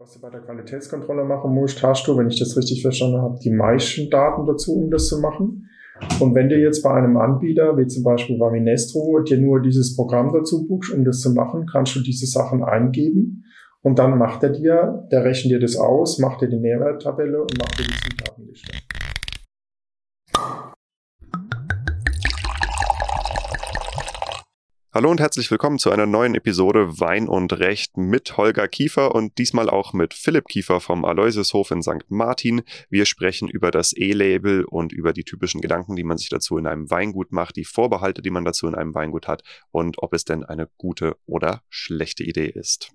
Was du bei der Qualitätskontrolle machen musst, hast du, wenn ich das richtig verstanden habe, die meisten Daten dazu, um das zu machen. Und wenn du jetzt bei einem Anbieter, wie zum Beispiel Vaminestro, dir nur dieses Programm dazu buchst, um das zu machen, kannst du diese Sachen eingeben und dann macht er dir, der rechnet dir das aus, macht dir die Nährwerttabelle und macht dir die Zutatenliste. Hallo und herzlich willkommen zu einer neuen Episode Wein und Recht mit Holger Kiefer und diesmal auch mit Philipp Kiefer vom Aloysiushof in St. Martin. Wir sprechen über das E-Label und über die typischen Gedanken, die man sich dazu in einem Weingut macht, die Vorbehalte, die man dazu in einem Weingut hat und ob es denn eine gute oder schlechte Idee ist.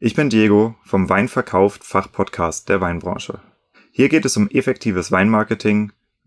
Ich bin Diego vom Weinverkauft Fachpodcast der Weinbranche. Hier geht es um effektives Weinmarketing,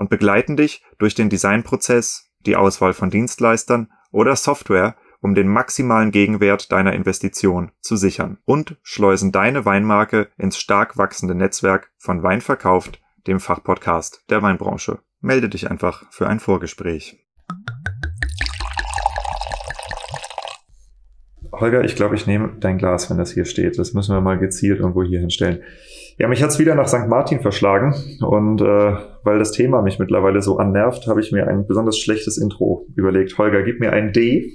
und begleiten dich durch den Designprozess, die Auswahl von Dienstleistern oder Software, um den maximalen Gegenwert deiner Investition zu sichern und schleusen deine Weinmarke ins stark wachsende Netzwerk von Wein verkauft, dem Fachpodcast der Weinbranche. Melde dich einfach für ein Vorgespräch. Holger, ich glaube, ich nehme dein Glas, wenn das hier steht. Das müssen wir mal gezielt irgendwo hier hinstellen. Ja, mich hat's wieder nach St. Martin verschlagen und äh, weil das Thema mich mittlerweile so annervt, habe ich mir ein besonders schlechtes Intro überlegt. Holger, gib mir ein D.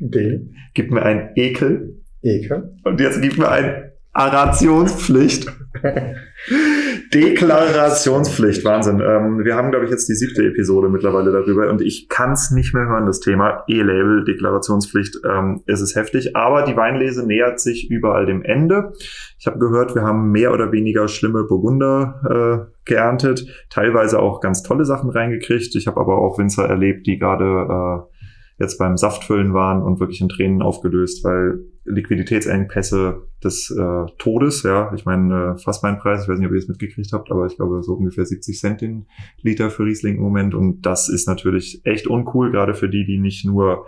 D. Gib mir ein Ekel. Ekel. Und jetzt gib mir ein Arationspflicht. Deklarationspflicht, Wahnsinn. Ähm, wir haben, glaube ich, jetzt die siebte Episode mittlerweile darüber und ich kann es nicht mehr hören, das Thema E-Label, Deklarationspflicht. Ähm, es ist heftig, aber die Weinlese nähert sich überall dem Ende. Ich habe gehört, wir haben mehr oder weniger schlimme Burgunder äh, geerntet, teilweise auch ganz tolle Sachen reingekriegt. Ich habe aber auch Winzer erlebt, die gerade äh, jetzt beim Saftfüllen waren und wirklich in Tränen aufgelöst, weil Liquiditätsengpässe des äh, Todes, ja, ich meine, äh, Fassweinpreis, ich weiß nicht, ob ihr es mitgekriegt habt, aber ich glaube so ungefähr 70 Cent den Liter für Riesling im Moment und das ist natürlich echt uncool, gerade für die, die nicht nur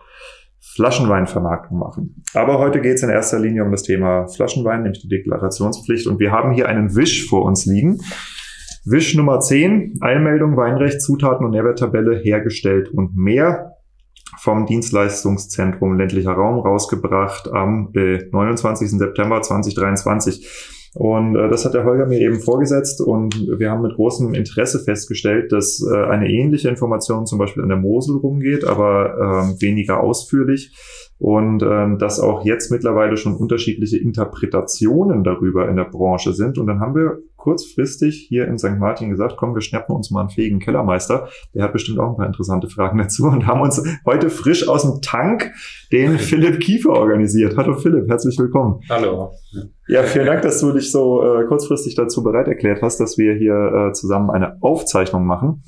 Flaschenweinvermarktung machen. Aber heute geht es in erster Linie um das Thema Flaschenwein, nämlich die Deklarationspflicht und wir haben hier einen Wisch vor uns liegen. Wisch Nummer 10, Eilmeldung, Weinrecht, Zutaten und Nährwerttabelle hergestellt und mehr vom Dienstleistungszentrum ländlicher Raum rausgebracht am äh, 29. September 2023. Und äh, das hat der Holger mir eben vorgesetzt und wir haben mit großem Interesse festgestellt, dass äh, eine ähnliche Information zum Beispiel an der Mosel rumgeht, aber äh, weniger ausführlich und ähm, dass auch jetzt mittlerweile schon unterschiedliche Interpretationen darüber in der Branche sind. Und dann haben wir kurzfristig hier in St. Martin gesagt, komm, wir schnappen uns mal einen fähigen Kellermeister. Der hat bestimmt auch ein paar interessante Fragen dazu und haben uns heute frisch aus dem Tank den Philipp Kiefer organisiert. Hallo Philipp, herzlich willkommen. Hallo. Ja, vielen Dank, dass du dich so äh, kurzfristig dazu bereit erklärt hast, dass wir hier äh, zusammen eine Aufzeichnung machen.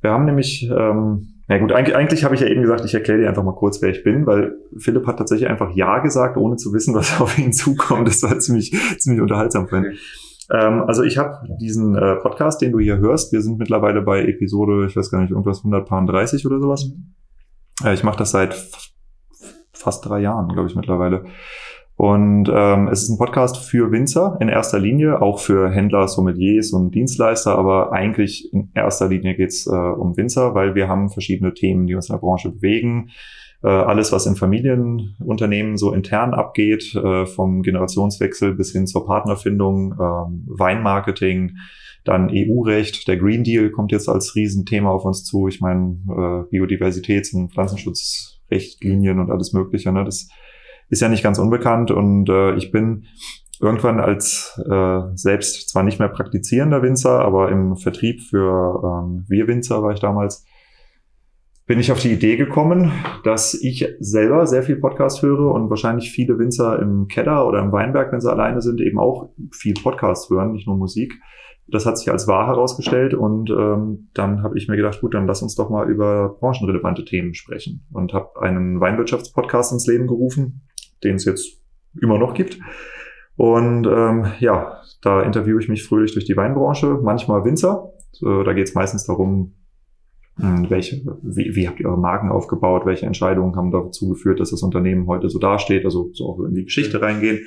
Wir haben nämlich ähm, Na gut, eigentlich, eigentlich habe ich ja eben gesagt, ich erkläre dir einfach mal kurz, wer ich bin, weil Philipp hat tatsächlich einfach Ja gesagt, ohne zu wissen, was auf ihn zukommt. Das war ziemlich, ziemlich unterhaltsam vorhin. Ähm, also ich habe diesen äh, Podcast, den du hier hörst. Wir sind mittlerweile bei Episode, ich weiß gar nicht, irgendwas 130 oder sowas. Äh, ich mache das seit fast drei Jahren, glaube ich, mittlerweile. Und ähm, es ist ein Podcast für Winzer in erster Linie, auch für Händler, Sommeliers und Dienstleister, aber eigentlich in erster Linie geht's äh, um Winzer, weil wir haben verschiedene Themen, die uns in der Branche bewegen. Äh, alles, was in Familienunternehmen so intern abgeht, äh, vom Generationswechsel bis hin zur Partnerfindung, äh, Weinmarketing, dann EU-Recht, der Green Deal kommt jetzt als Riesenthema auf uns zu. Ich meine, äh, Biodiversitäts- und Pflanzenschutzrichtlinien und alles Mögliche. Ne? Das ist ja nicht ganz unbekannt und ich bin irgendwann als äh, selbst zwar nicht mehr praktizierender Winzer, aber im Vertrieb für ähm, wir Winzer war ich damals, bin ich auf die Idee gekommen, dass ich selber sehr viel Podcast höre und wahrscheinlich viele Winzer im Keller oder im Weinberg, wenn sie alleine sind, eben auch viel Podcast hören, nicht nur Musik. Das hat sich als wahr herausgestellt und ähm, dann habe ich mir gedacht, gut, dann lass uns doch mal über branchenrelevante Themen sprechen und habe einen Weinwirtschaftspodcast ins Leben gerufen, den es jetzt immer noch gibt. Und ähm, ja, da interviewe ich mich fröhlich durch die Weinbranche, manchmal Winzer. So, da geht es meistens darum, welche, wie, wie habt ihr eure Marken aufgebaut, welche Entscheidungen haben dazu geführt, dass das Unternehmen heute so dasteht, also so auch in die Geschichte reingehen.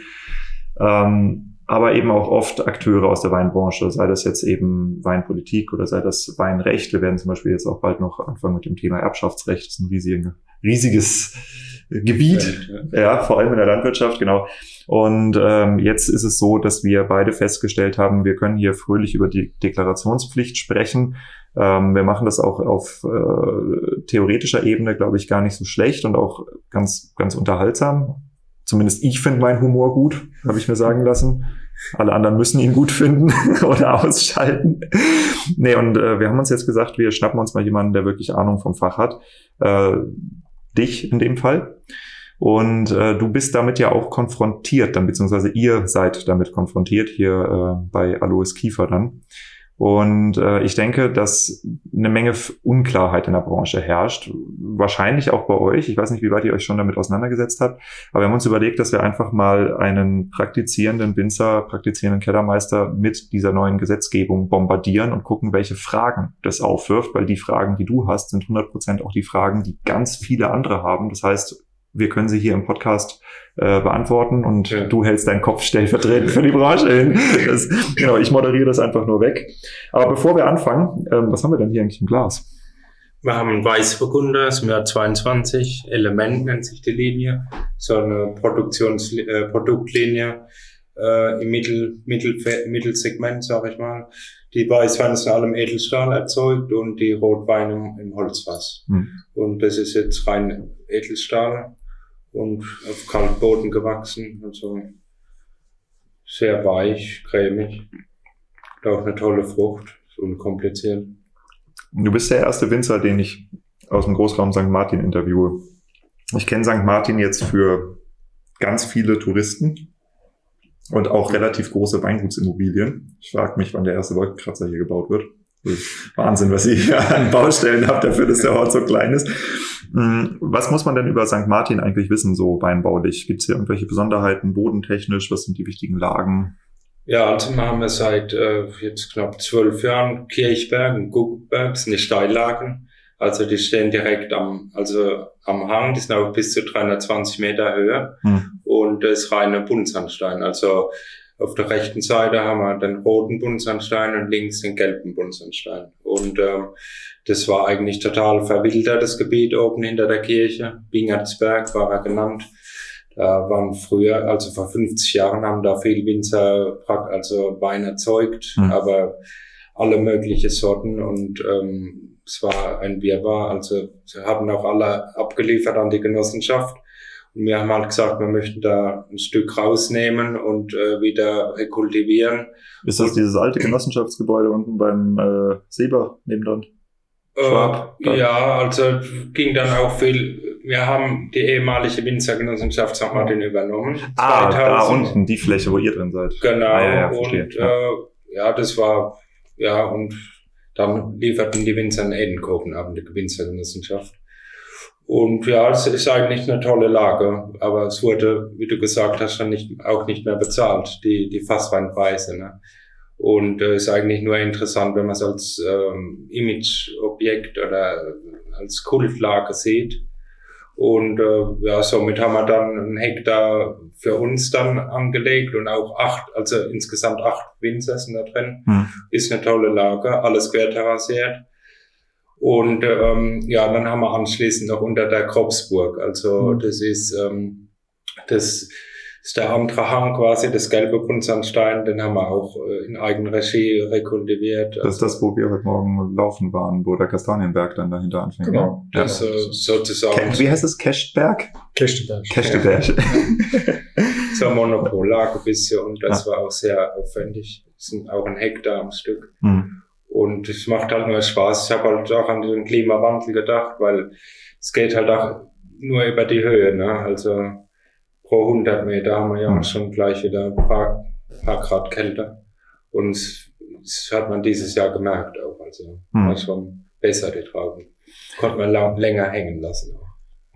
Ähm, aber eben auch oft Akteure aus der Weinbranche, sei das jetzt eben Weinpolitik oder sei das Weinrecht. Wir werden zum Beispiel jetzt auch bald noch anfangen mit dem Thema Erbschaftsrecht. Das ist ein riesiges, riesiges Gebiet, ja. ja. vor allem in der Landwirtschaft, genau. Und ähm, jetzt ist es so, dass wir beide festgestellt haben, wir können hier fröhlich über die Deklarationspflicht sprechen. Ähm, wir machen das auch auf äh, theoretischer Ebene, glaube ich, gar nicht so schlecht und auch ganz, ganz unterhaltsam. Zumindest ich finde meinen Humor gut, habe ich mir sagen lassen. Alle anderen müssen ihn gut finden oder ausschalten. nee, und äh, wir haben uns jetzt gesagt, wir schnappen uns mal jemanden, der wirklich Ahnung vom Fach hat. Äh, dich in dem Fall. Und äh, du bist damit ja auch konfrontiert, dann beziehungsweise ihr seid damit konfrontiert hier äh, bei Alois Kiefer dann. Und äh, ich denke, dass eine Menge Unklarheit in der Branche herrscht. Wahrscheinlich auch bei euch. Ich weiß nicht, wie weit ihr euch schon damit auseinandergesetzt habt. Aber wir haben uns überlegt, dass wir einfach mal einen praktizierenden Winzer, praktizierenden Kellermeister mit dieser neuen Gesetzgebung bombardieren und gucken, welche Fragen das aufwirft. Weil die Fragen, die du hast, sind 100 Prozent auch die Fragen, die ganz viele andere haben. Das heißt, wir können sie hier im Podcast äh, beantworten und ja. du hältst deinen Kopf stellvertretend für die Branche hin. Das, genau, ich moderiere das einfach nur weg. Aber bevor wir anfangen, ähm, was haben wir denn hier eigentlich im Glas? Wir haben einen Weißburgunder, das Jahr 22, Element nennt sich die Linie, so eine Produktions äh, Produktlinie äh, im Mittel, Mittel, Mittelsegment, sag ich mal. Die Weißweine sind alle im Edelstahl erzeugt und die Rotweine im Holzfass. Hm. Und das ist jetzt rein Edelstahl und auf Kalkboden gewachsen. Also sehr weich, cremig. Und auch eine tolle Frucht, so unkompliziert. Du bist der erste Winzer, den ich aus dem Großraum St. Martin interviewe. Ich kenne St. Martin jetzt für ganz viele Touristen und auch relativ große Weingutsimmobilien. Ich frage mich, wann der erste Wolkenkratzer hier gebaut wird. Wahnsinn, was ihr hier an Baustellen habt, dafür, dass der Ort so klein ist. Hm, was muss man denn über St. Martin eigentlich wissen, so weinbaulich? Gibt es hier irgendwelche Besonderheiten, bodentechnisch? Was sind die wichtigen Lagen? Ja, also wir haben seit äh, jetzt knapp zwölf Jahren Kirchberg und Guckberg, das sind die Steillagen. Also die stehen direkt am, also am Hang, die sind auch bis zu 320 Meter Höhe. Hm. Und das ist reine Buntsandstein. Also auf der rechten Seite haben wir den roten Buntsandstein und links den gelben Buntsandstein. Und ähm, das war eigentlich total verwildertes Gebiet oben hinter der Kirche. Bingertsberg war er genannt. Da waren früher, also vor 50 Jahren, haben da viel Winzer, also Wein erzeugt, mhm. aber alle mögliche Sorten und ähm, es war ein Wirrwarr. Also sie haben auch alle abgeliefert an die Genossenschaft. Und wir haben halt gesagt, wir möchten da ein Stück rausnehmen und äh, wieder rekultivieren. Ist das dieses alte Genossenschaftsgebäude unten beim äh, Seber nebendran? Äh, ja, also ging dann auch viel. Wir haben die ehemalige Winzergenossenschaft St. Martin übernommen. Ah, 2000. da unten, die Fläche, wo ihr drin seid. Genau. Ah, ja, ja, und äh, ja, das war, ja, und dann lieferten die Winzer einen Edenkopenabend der Winzergenossenschaft. Und ja, es ist eigentlich eine tolle Lage, aber es wurde, wie du gesagt hast, dann nicht, auch nicht mehr bezahlt, die, die Fassweinpreise. Ne? Und äh, ist eigentlich nur interessant, wenn man es als ähm, Imageobjekt oder als Kultlage sieht. Und äh, ja, somit haben wir dann einen Hektar für uns dann angelegt und auch acht, also insgesamt acht Winzer sind da drin. Hm. Ist eine tolle Lage, alles querterrassiert. Und ähm, ja, dann haben wir anschließend noch unter der Kropsburg. Also hm. das ist ähm, das ist der andere Hang quasi, das gelbe Buntsandstein, den haben wir auch äh, in Eigenregie rekultiviert. Das ist das, wo wir heute Morgen laufen waren, wo der Kastanienberg dann dahinter anfängt. Genau, ja. das äh, sozusagen. Wie heißt es? Kechtberg? Kechtberg. Kechtberg. so ein Monopollage ein bisschen und das ja. war auch sehr aufwendig. Das sind auch ein Hektar am Stück. Mhm. Und es macht halt nur Spaß. Ich habe halt auch an den Klimawandel gedacht, weil es geht halt auch nur über die Höhe. Ne? Also pro 100 Meter haben wir ja mhm. schon gleich wieder ein paar, paar Grad kälter. Und das hat man dieses Jahr gemerkt auch. Also mhm. war schon besser, die Trauben. Konnte man lang, länger hängen lassen.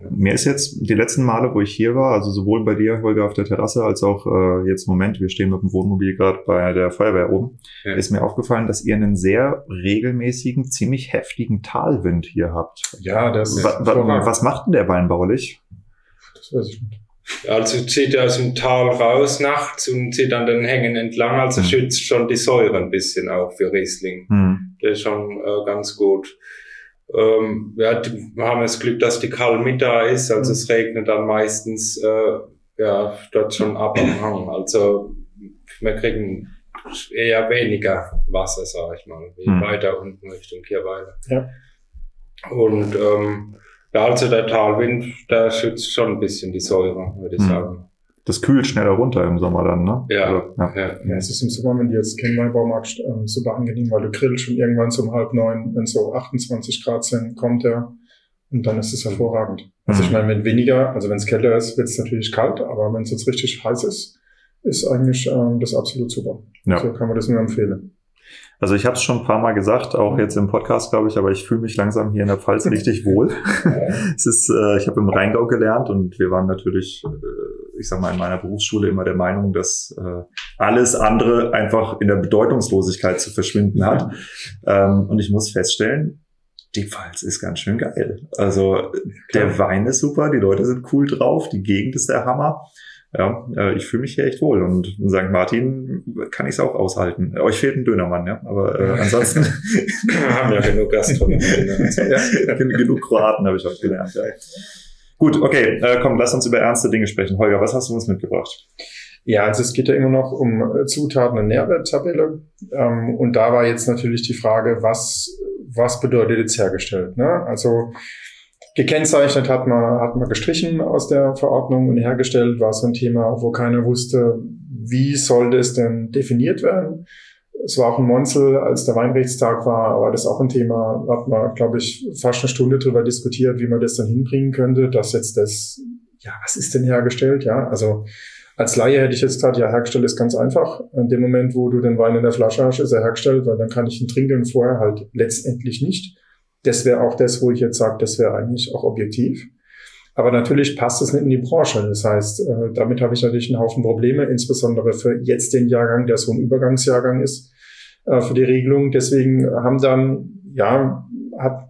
Mir ist jetzt die letzten Male, wo ich hier war, also sowohl bei dir, Holger, auf der Terrasse, als auch äh, jetzt im Moment, wir stehen mit dem Wohnmobil gerade bei der Feuerwehr oben, ja. ist mir aufgefallen, dass ihr einen sehr regelmäßigen, ziemlich heftigen Talwind hier habt. Ja, das ist wa wa Was macht denn der weinbaulich? Das weiß ich nicht. Also zieht er aus dem Tal raus nachts und zieht dann den Hängen entlang, also mhm. schützt schon die Säure ein bisschen auch für Riesling. Mhm. Das ist schon äh, ganz gut. Ähm, ja, wir haben das Glück, dass die Kalm da ist, also es regnet dann meistens äh, ja dort schon ab am Hang. Also wir kriegen eher weniger Wasser, sag ich mal, wie mhm. weiter unten Richtung Kirweiler. Ja. Und ähm, ja, also der Talwind, der schützt schon ein bisschen die Säure, würde ich mhm. sagen. Das kühlt schneller runter im Sommer dann, ne? Ja. Also, ja. ja. ja. es ist im Sommer, wenn du jetzt keinen Weinbau magst, ähm, super angenehm, weil du grillst und irgendwann so um halb neun, wenn so 28 Grad sind, kommt er und dann ist es hervorragend. Also ich mhm. meine, wenn weniger, also wenn es kälter ist, wird es natürlich kalt, aber wenn es jetzt richtig heiß ist, ist eigentlich ähm, das absolut super. Ja. So kann man das nur empfehlen. Also ich habe es schon ein paar Mal gesagt, auch jetzt im Podcast, glaube ich, aber ich fühle mich langsam hier in der Pfalz richtig wohl. es ist, äh, ich habe im Rheingau gelernt und wir waren natürlich, äh, ich sag mal, in meiner Berufsschule immer der Meinung, dass äh, alles andere einfach in der Bedeutungslosigkeit zu verschwinden hat. Ähm, und ich muss feststellen, die Pfalz ist ganz schön geil. Also der Wein ist super, die Leute sind cool drauf, die Gegend ist der Hammer. Ja, äh, ich fühle mich hier echt wohl und in St. Martin kann ich es auch aushalten. Euch fehlt ein Dönermann, ja, aber äh, ansonsten haben ja genug Gastronomie. ja, genug Kroaten habe ich auch gelernt. Ja. Gut, okay, äh, komm, lass uns über ernste Dinge sprechen. Holger, was hast du uns mitgebracht? Ja, also es geht ja immer noch um äh, Zutaten und Nährwerttabelle. Ähm, und da war jetzt natürlich die Frage, was, was bedeutet jetzt hergestellt? Ne? Also Gekennzeichnet hat man, hat man gestrichen aus der Verordnung und hergestellt war so ein Thema, wo keiner wusste, wie soll das denn definiert werden. Es war auch ein Monzel, als der Weinrechtstag war, war das auch ein Thema, hat man, glaube ich, fast eine Stunde drüber diskutiert, wie man das dann hinbringen könnte, dass jetzt das, ja, was ist denn hergestellt? Ja, also als Laie hätte ich jetzt gesagt, ja, hergestellt ist ganz einfach. In dem Moment, wo du den Wein in der Flasche hast, ist er hergestellt, weil dann kann ich ihn trinken, vorher halt letztendlich nicht das wäre auch das, wo ich jetzt sage, das wäre eigentlich auch objektiv. Aber natürlich passt es nicht in die Branche. Das heißt, äh, damit habe ich natürlich einen Haufen Probleme, insbesondere für jetzt den Jahrgang, der so ein Übergangsjahrgang ist, äh, für die Regelung. Deswegen haben dann, ja, hat,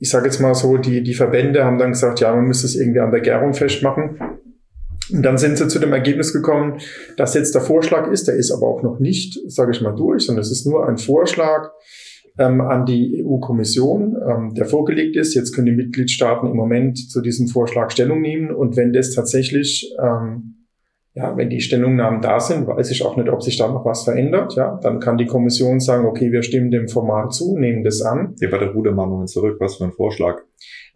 ich sage jetzt mal so, die, die Verbände haben dann gesagt, ja, man müsste es irgendwie an der Gärung festmachen. Und dann sind sie zu dem Ergebnis gekommen, dass jetzt der Vorschlag ist, der ist aber auch noch nicht, sage ich mal, durch, sondern es ist nur ein Vorschlag, ähm, an die EU-Kommission, ähm, der vorgelegt ist. Jetzt können die Mitgliedstaaten im Moment zu diesem Vorschlag Stellung nehmen. Und wenn das tatsächlich, ähm, ja, wenn die Stellungnahmen da sind, weiß ich auch nicht, ob sich da noch was verändert. Ja, dann kann die Kommission sagen, okay, wir stimmen dem Format zu, nehmen das an. Hier war der Rudermann zurück. Was für ein Vorschlag?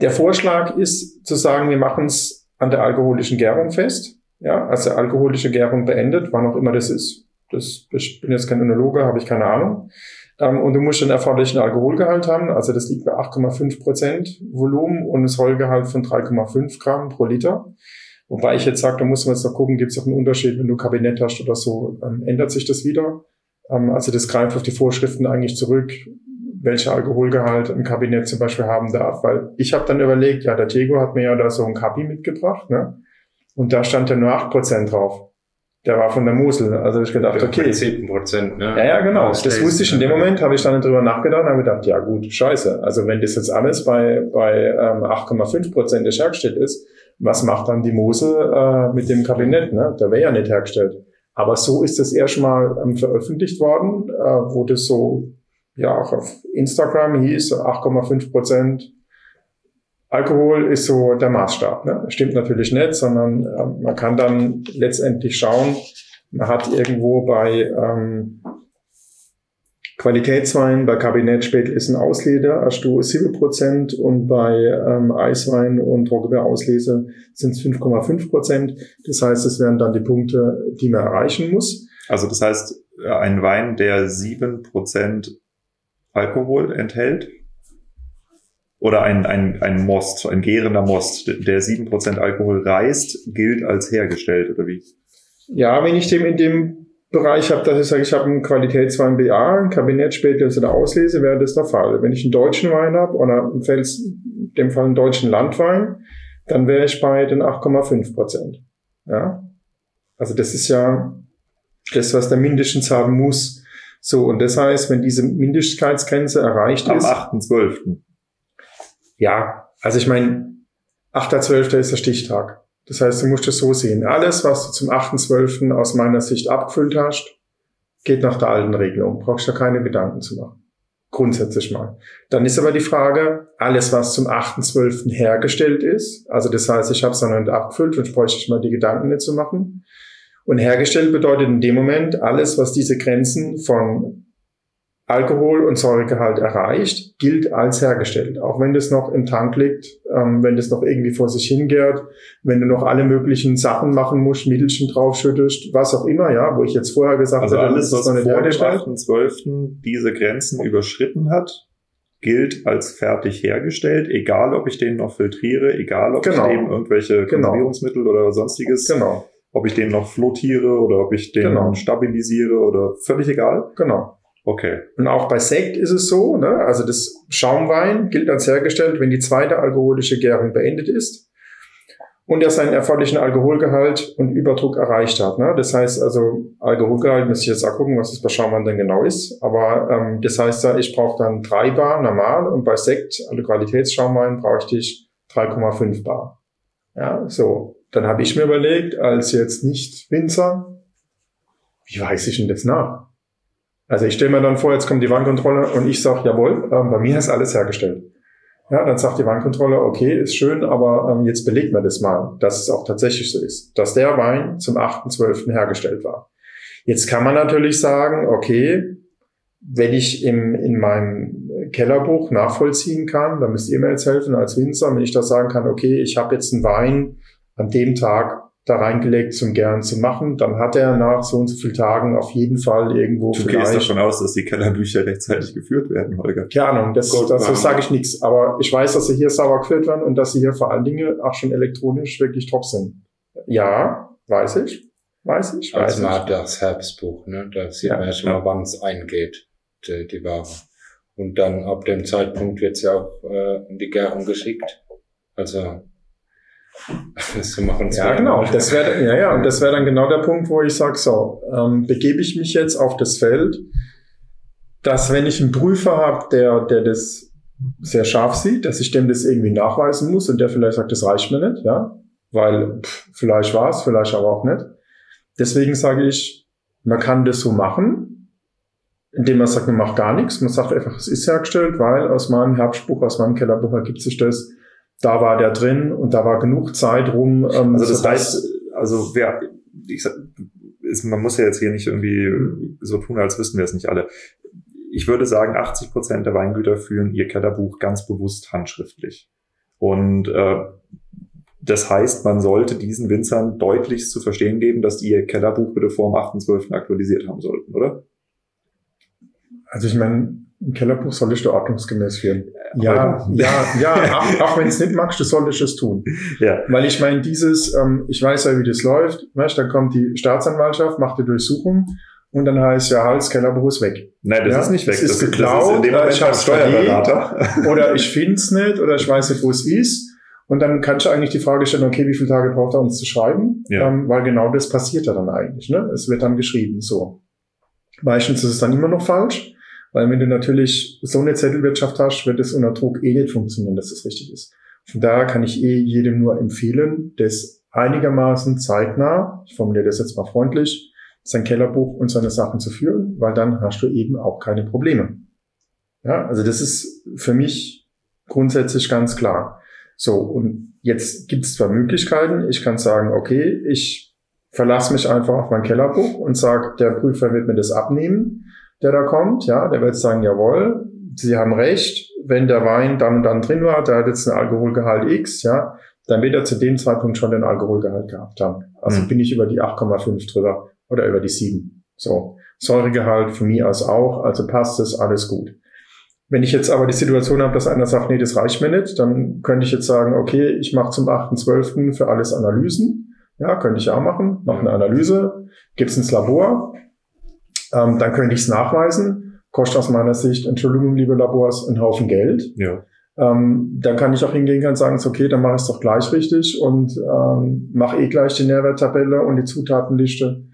Der Vorschlag ist zu sagen, wir machen es an der alkoholischen Gärung fest. Ja, also alkoholische Gärung beendet, wann auch immer das ist. Das, ich bin jetzt kein Önologe, habe ich keine Ahnung. Ähm, und du musst den erforderlichen Alkoholgehalt haben. Also das liegt bei 8,5 Prozent Volumen und ein Sollgehalt von 3,5 Gramm pro Liter. Wobei ich jetzt sage, da muss man jetzt noch gucken, gibt es auch einen Unterschied, wenn du Kabinett hast oder so, ähm, ändert sich das wieder. Ähm, also das greift auf die Vorschriften eigentlich zurück. welcher Alkoholgehalt ein Kabinett zum Beispiel haben darf. Weil ich habe dann überlegt, ja, der Diego hat mir ja da so ein Kabi mitgebracht, ne? Und da stand ja nur acht Prozent drauf. Der war von der Mosel. Also ich gedacht, okay. 7 Prozent, ne? Ja, ja, genau. Das wusste ich in dem Moment, habe ich dann drüber nachgedacht und habe gedacht, ja gut, scheiße. Also wenn das jetzt alles bei, bei ähm, 8,5 Prozent hergestellt ist, was macht dann die Mosel äh, mit dem Kabinett? Ne? Da wäre ja nicht hergestellt. Aber so ist das erstmal ähm, veröffentlicht worden, äh, wo das so ja auch auf Instagram hieß, 8,5 Prozent Alkohol ist so der Maßstab. Ne? Stimmt natürlich nicht, sondern äh, man kann dann letztendlich schauen, man hat irgendwo bei ähm, Qualitätswein, bei Kabinett Spätlesen Auslese hast du 7% und bei ähm, Eiswein und Trockenbeer-Auslese sind es 5,5%. Das heißt, es wären dann die Punkte, die man erreichen muss. Also das heißt, ein Wein, der 7% Alkohol enthält, oder ein, ein, ein Most, ein gärender Most, der 7% Alkohol reißt, gilt als hergestellt, oder wie? Ja, wenn ich dem in dem Bereich habe, dass ich sage, ich habe einen Qualitätswein BA, ein Kabinett später oder Auslese, wäre das der Fall. Wenn ich einen deutschen Wein habe oder im dem Fall einen deutschen Landwein, dann wäre ich bei den 8,5 Prozent. Ja? Also das ist ja das, was der mindestens haben muss. So, und das heißt, wenn diese Mindestkeitsgrenze erreicht Am ist. Am 8.12. Ja, also ich meine, 8.12. ist der Stichtag. Das heißt, du musst es so sehen. Alles, was du zum 8.12. aus meiner Sicht abgefüllt hast, geht nach der alten Regelung. Brauchst du keine Gedanken zu machen. Grundsätzlich mal. Dann ist aber die Frage, alles, was zum 8.12. hergestellt ist, also das heißt, ich habe es noch abgefüllt und bräuchte ich mal die Gedanken nicht zu machen. Und hergestellt bedeutet in dem Moment alles, was diese Grenzen von Alkohol- und Säuregehalt erreicht, gilt als hergestellt. Auch wenn das noch im Tank liegt, ähm, wenn das noch irgendwie vor sich hingärt, wenn du noch alle möglichen Sachen machen musst, Mittelchen draufschüttest, was auch immer, ja, wo ich jetzt vorher gesagt also habe, alles, was vor dem 8.12. diese Grenzen überschritten hat, gilt als fertig hergestellt, egal ob ich den noch filtriere, egal ob genau. ich dem irgendwelche genau. Konservierungsmittel genau. oder sonstiges, genau. ob ich den noch flottiere oder ob ich den genau. stabilisiere oder völlig egal. Genau. Okay. Und auch bei Sekt ist es so, ne? also das Schaumwein gilt als hergestellt, wenn die zweite alkoholische Gärung beendet ist und er seinen erforderlichen Alkoholgehalt und Überdruck erreicht hat. Ne? Das heißt also, Alkoholgehalt muss ich jetzt auch gucken, was das bei Schaumwein dann genau ist. Aber ähm, das heißt ja, ich brauche dann drei Bar normal und bei Sekt, also Qualitätsschaumwein, brauchte ich 3,5 Bar. Ja, so. Dann habe ich mir überlegt, als jetzt nicht Winzer, wie weiß ich denn das nach? Also ich stelle mir dann vor, jetzt kommt die Weinkontrolle und ich sage, jawohl, ähm, bei mir ist alles hergestellt. Ja, dann sagt die Weinkontrolle, okay, ist schön, aber ähm, jetzt belegt mir das mal, dass es auch tatsächlich so ist, dass der Wein zum 8.12. hergestellt war. Jetzt kann man natürlich sagen, okay, wenn ich im, in meinem Kellerbuch nachvollziehen kann, dann müsst ihr mir jetzt helfen als Winzer, wenn ich da sagen kann, okay, ich habe jetzt einen Wein an dem Tag da reingelegt zum gern zu machen, dann hat er nach so und so vielen Tagen auf jeden Fall irgendwo du vielleicht... Du gehst davon aus, dass die Kellerbücher rechtzeitig geführt werden, Holger. Keine Ahnung, das, Gott, dazu sage ich nichts. Aber ich weiß, dass sie hier sauber geführt werden und dass sie hier vor allen Dingen auch schon elektronisch wirklich top sind. Ja, weiß ich. Weiß ich. Weiß also man hat das Herbstbuch, ne? Da sieht ja, man ja schon mal, wann es eingeht, die, die Ware. Und dann ab dem Zeitpunkt wird sie auch äh, in die Gärung geschickt. Also das machen ja, genau. Das wäre ja, ja, und das wäre dann genau der Punkt, wo ich sage, so, ähm, begebe ich mich jetzt auf das Feld, dass wenn ich einen Prüfer habe, der, der das sehr scharf sieht, dass ich dem das irgendwie nachweisen muss und der vielleicht sagt, das reicht mir nicht, ja, weil pff, vielleicht war es, vielleicht aber auch nicht. Deswegen sage ich, man kann das so machen, indem man sagt, man macht gar nichts. Man sagt einfach, es ist hergestellt, weil aus meinem Herbstbuch, aus meinem Kellerbuch ergibt sich das, da war der drin und da war genug Zeit rum. Ähm, also das heißt, also wer, ich sag, ist, man muss ja jetzt hier nicht irgendwie so tun, als wüssten wir es nicht alle. Ich würde sagen, 80 Prozent der Weingüter führen ihr Kellerbuch ganz bewusst handschriftlich. Und äh, das heißt, man sollte diesen Winzern deutlich zu verstehen geben, dass die ihr Kellerbuch bitte vor dem 8.12. aktualisiert haben sollten, oder? Also ich meine, ein Kellerbuch solltest du ordnungsgemäß führen. Ja, ja, ja, auch, auch wenn es nicht magst, du solltest es tun. Ja. Weil ich meine, dieses, ähm, ich weiß ja, wie das läuft, weißt, dann kommt die Staatsanwaltschaft, macht die Durchsuchung und dann heißt ja, Hals, Kellerbuch ist weg. Nein, das ja? ist nicht weg. Das ist das, geklaut, das ist dem Moment ich hab's Steuerberater. oder ich find's nicht oder ich weiß nicht, wo es ist. Und dann kann ich eigentlich die Frage stellen, okay, wie viele Tage braucht er uns zu schreiben? Ja. Ähm, weil genau das passiert ja dann eigentlich. Ne? Es wird dann geschrieben, so. Meistens ist es dann immer noch falsch, weil wenn du natürlich so eine Zettelwirtschaft hast, wird es unter Druck eh nicht funktionieren, dass das richtig ist. Von daher kann ich eh jedem nur empfehlen, das einigermaßen zeitnah, ich formuliere das jetzt mal freundlich, sein Kellerbuch und seine Sachen zu führen, weil dann hast du eben auch keine Probleme. Ja, also das ist für mich grundsätzlich ganz klar. So, und jetzt gibt es zwei Möglichkeiten. Ich kann sagen, okay, ich verlasse mich einfach auf mein Kellerbuch und sage, der Prüfer wird mir das abnehmen, der da kommt. Ja, der wird sagen, jawohl, Sie haben recht, wenn der Wein dann und dann drin war, der hat jetzt einen Alkoholgehalt X, ja, dann wird er zu dem Zeitpunkt schon den Alkoholgehalt gehabt haben. Also Mhm. bin ich über die 8,5 drüber oder über die 7. So. Säuregehalt von mir aus auch, also passt es, alles gut. Wenn ich jetzt aber die Situation habe, dass einer sagt, nee, das reicht mir nicht, dann könnte ich jetzt sagen, okay, ich mache zum 8.12. für alles Analysen. Ja, könnte ich auch machen. Mache eine Analyse, gib's ins Labor. Ähm, dann könnte ich es nachweisen. Kostet aus meiner Sicht, Entschuldigung, liebe Labors, einen Haufen Geld. Ja. Ähm, dann kann ich auch hingehen und sagen, ist okay, dann mache ich es doch gleich richtig und ähm, mache eh gleich die Nährwerttabelle und die Zutatenliste.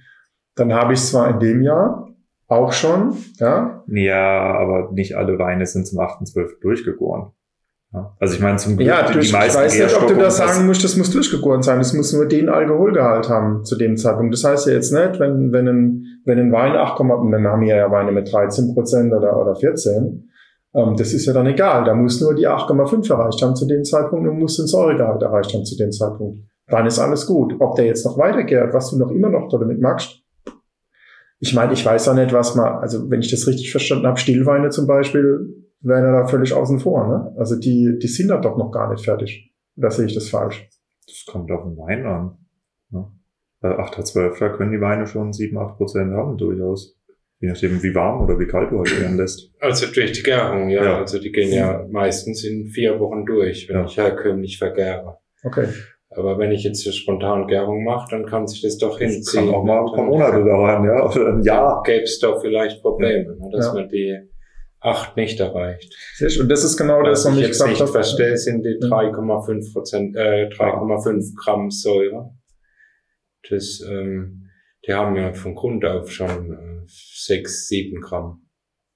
Dann habe ich zwar in dem Jahr auch schon, ja, Ja, aber nicht alle Weine sind zum 8.12. durchgegoren. Ja. Also ich meine, zum Glück, Ja, durch, die ich meisten weiß nicht, ob du das sagen musst, das muss durchgegoren sein. Es muss nur den Alkoholgehalt haben zu dem Zeitpunkt. Das heißt ja jetzt nicht, wenn, wenn, ein, wenn ein Wein 8, wir haben hier ja Weine mit 13 Prozent oder, oder 14, ähm, das ist ja dann egal. Da muss nur die 8,5 erreicht haben zu dem Zeitpunkt und muss den Säuregehalt erreicht haben zu dem Zeitpunkt. Dann ist alles gut. Ob der jetzt noch weitergärt, was du noch immer noch damit magst. Ich meine, ich weiß auch nicht, was man, also wenn ich das richtig verstanden habe, Stillweine zum Beispiel, wären ja da völlig außen vor, ne? Also die, die sind da doch noch gar nicht fertig. Oder sehe ich das falsch? Das kommt auf den Wein an. Ne? Äh, 8.12. können die Weine schon 7, 8 Prozent haben, durchaus. Je nachdem, wie warm oder wie kalt du halt werden lässt. Also durch die Gärung, ja. Ja. Also die gehen ja meistens in vier Wochen durch, wenn Ja. ich herkömmlich vergäre. Okay. Aber wenn ich jetzt spontan Gärung mache, dann kann sich das doch Das hinziehen. kann auch mal ein paar Monate dauern, ja, oder ein Jahr. Gäbe es doch vielleicht Probleme, ne, dass Ja. man die acht nicht erreicht. Und das ist genau das, Was ich jetzt gesagt nicht habe. verstehe, sind die Ja. 3,5 Prozent, äh, 3,5 Gramm Säure. Das, ähm, die haben ja von Grund auf schon äh, 6, 7 Gramm.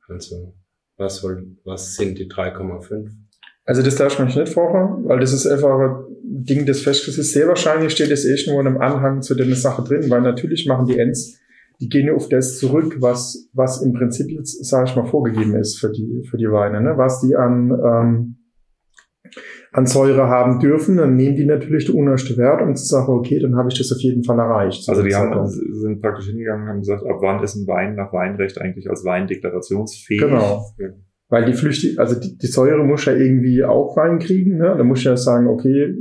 Also, was soll, was sind die 3,5? Also das darf man nicht vorhaben, weil das ist einfach ein Ding, das festgesetzt ist. Sehr wahrscheinlich steht es eh nur in einem Anhang zu der Sache drin, weil natürlich machen die Ends, die gehen ja auf das zurück, was, was im Prinzip jetzt, sage ich mal, vorgegeben ist für die, für die Weine, ne? was die an, ähm, an Säure haben dürfen, dann nehmen die natürlich den unersten Wert und sagen, okay, dann habe ich das auf jeden Fall erreicht. Also die haben, So. sind praktisch hingegangen und haben gesagt, ab wann ist ein Wein nach Weinrecht eigentlich als Wein deklarationsfähig? Genau. Weil die Flüchtig, also die, die Säure muss ja irgendwie auch reinkriegen, ne? Da muss ja sagen, okay,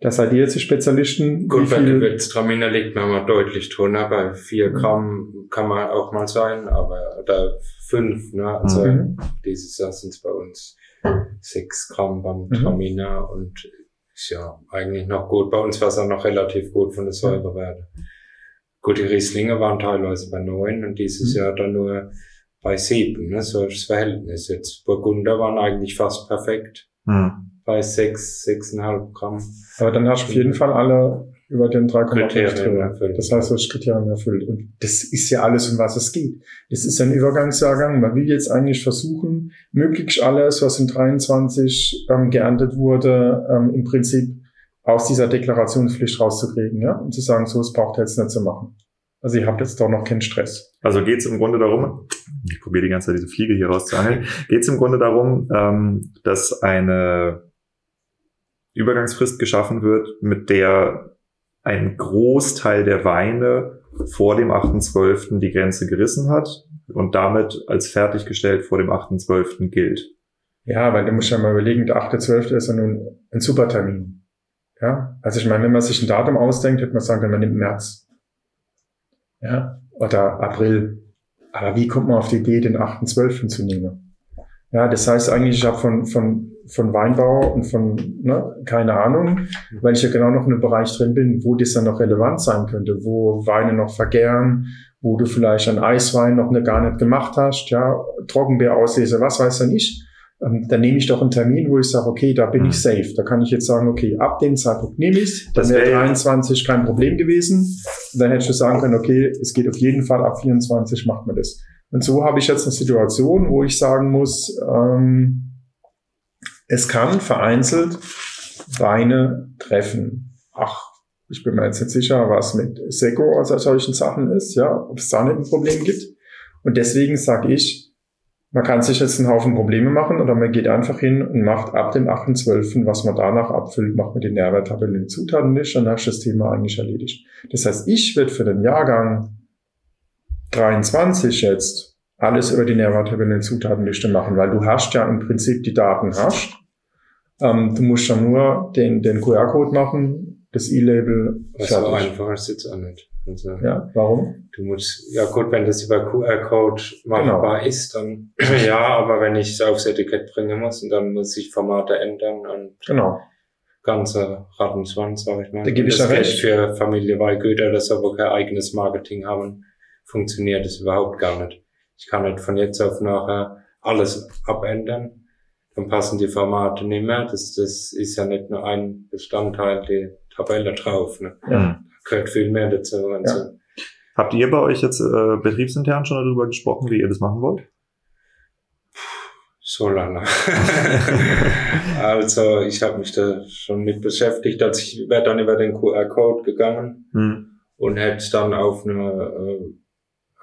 das seid ihr jetzt die Spezialisten. Gut, bei Gewürztraminer liegt man mal deutlich drunter. Bei 4 Gramm kann man auch mal sein, aber oder 5, ne? Also Mhm. dieses Jahr sind es bei uns 6 Gramm beim Mhm. Traminer und ist ja eigentlich noch gut. Bei uns war es auch noch relativ gut von der Säurewerte. Gut, die Rieslinge waren teilweise bei 9 und dieses Mhm. Jahr dann nur bei 7, ne? So ist das Verhältnis. Jetzt Burgunder waren eigentlich fast perfekt Hm. bei 6, 6,5 Gramm. aber dann hast du auf jeden Fall alle über den 3,5 Kriterien drüber. erfüllt. Das heißt, du hast Kriterien erfüllt. Und das ist ja alles, um was es geht. Das ist ein Übergangsjahrgang. Man will jetzt eigentlich versuchen, möglichst alles, was in 23 ähm, geerntet wurde, ähm, im Prinzip aus dieser Deklarationspflicht rauszukriegen, ja, und zu sagen, so, es braucht jetzt nicht zu machen. Also ihr habt jetzt doch noch keinen Stress. Also geht es im Grunde darum, ich probiere die ganze Zeit diese Fliege hier rauszuangeln, geht es im Grunde darum, ähm, dass eine Übergangsfrist geschaffen wird, mit der ein Großteil der Weine vor dem 8.12. die Grenze gerissen hat und damit als fertiggestellt vor dem 8.12. gilt. Ja, weil du musst ja mal überlegen, der 8.12. ist ja nun ein super Termin. Ja, also ich meine, wenn man sich ein Datum ausdenkt, hätte man sagen können, man nimmt März. Ja, oder April. Aber wie kommt man auf die Idee, den 8.12. zu nehmen? Ja, das heißt eigentlich, ich habe von, von von Weinbau und von, ne, keine Ahnung, weil ich ja genau noch in einem Bereich drin bin, wo das dann noch relevant sein könnte, wo Weine noch vergären, wo du vielleicht einen Eiswein noch ne, gar nicht gemacht hast, ja, Trockenbeerauslese, was weiß denn ich. Ähm, dann nehme ich doch einen Termin, wo ich sage, okay, da bin ich Mhm. safe. Da kann ich jetzt sagen, okay, ab dem Zeitpunkt nehme ich Das Dann wäre wär- 23 kein Problem gewesen. Und dann hätte ich sagen können, okay, es geht auf jeden Fall ab 24 macht man das. Und so habe ich jetzt eine Situation, wo ich sagen muss, ähm, es kann vereinzelt Weine treffen. Ach, ich bin mir jetzt nicht sicher, was mit Seco oder solchen Sachen ist, ja, ob es da nicht ein Problem gibt. Und deswegen sage ich, man kann sich jetzt einen Haufen Probleme machen oder man geht einfach hin und macht ab dem 8.12., was man danach abfüllt, macht man die Nährwerttabelle in Zutaten nicht, dann hast du das Thema eigentlich erledigt. Das heißt, ich werde für den Jahrgang 23 jetzt alles über die Nährwerttabelle in Zutatenliste machen, weil du hast ja im Prinzip die Daten hast. Ähm, du musst dann nur den, den QR-Code machen, das E-Label Was so einfach ist jetzt auch nicht. Also, Ja, warum? Du musst, ja gut, wenn das über QR-Code machbar Genau. ist, dann ja, aber wenn ich es aufs Etikett bringen muss, und dann muss ich Formate ändern und Genau. ganze Rattenswanz, sag ich mal. Da gebe ich das recht. für Familie Weigüter, das aber kein eigenes Marketing haben, funktioniert das überhaupt gar nicht. Ich kann nicht von jetzt auf nachher alles abändern. Dann passen die Formate nicht mehr. Das, das ist ja nicht nur ein Bestandteil, die Tabelle drauf. Ne? Mhm. Gehört viel mehr dazu. Und Ja. so. Habt ihr bei euch jetzt äh, betriebsintern schon darüber gesprochen, wie ihr das machen wollt? So lange. also ich habe mich da schon mit beschäftigt. Also ich wäre dann über den QR-Code gegangen Hm. und hätte dann auf eine äh,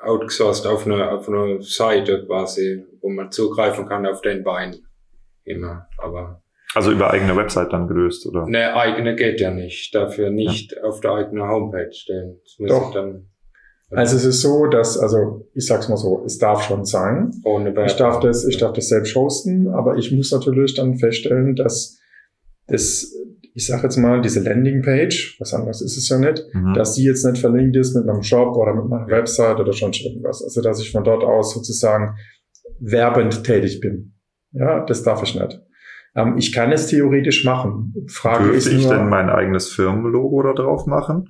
outgesourced auf eine auf eine Seite quasi, wo man zugreifen kann auf den Wein immer. Aber Also über eigene Website dann gelöst, oder? eine eigene geht ja nicht. Dafür nicht auf der eigenen Homepage stellen. Doch. ich dann Also es ist so, dass, also ich sag's mal so, es darf schon sein. ohne Ich darf das, ich darf das selbst hosten, aber ich muss natürlich dann feststellen, dass das, ich sage jetzt mal, diese Landingpage, was anderes ist es ja nicht, Mhm. dass die jetzt nicht verlinkt ist mit meinem Shop oder mit meiner Website oder schon irgendwas. Also dass ich von dort aus sozusagen werbend tätig bin. Ja, das darf ich nicht. Ähm, ich kann es theoretisch machen. Frage Dürfte ist ich nur, denn mein eigenes Firmenlogo da drauf machen?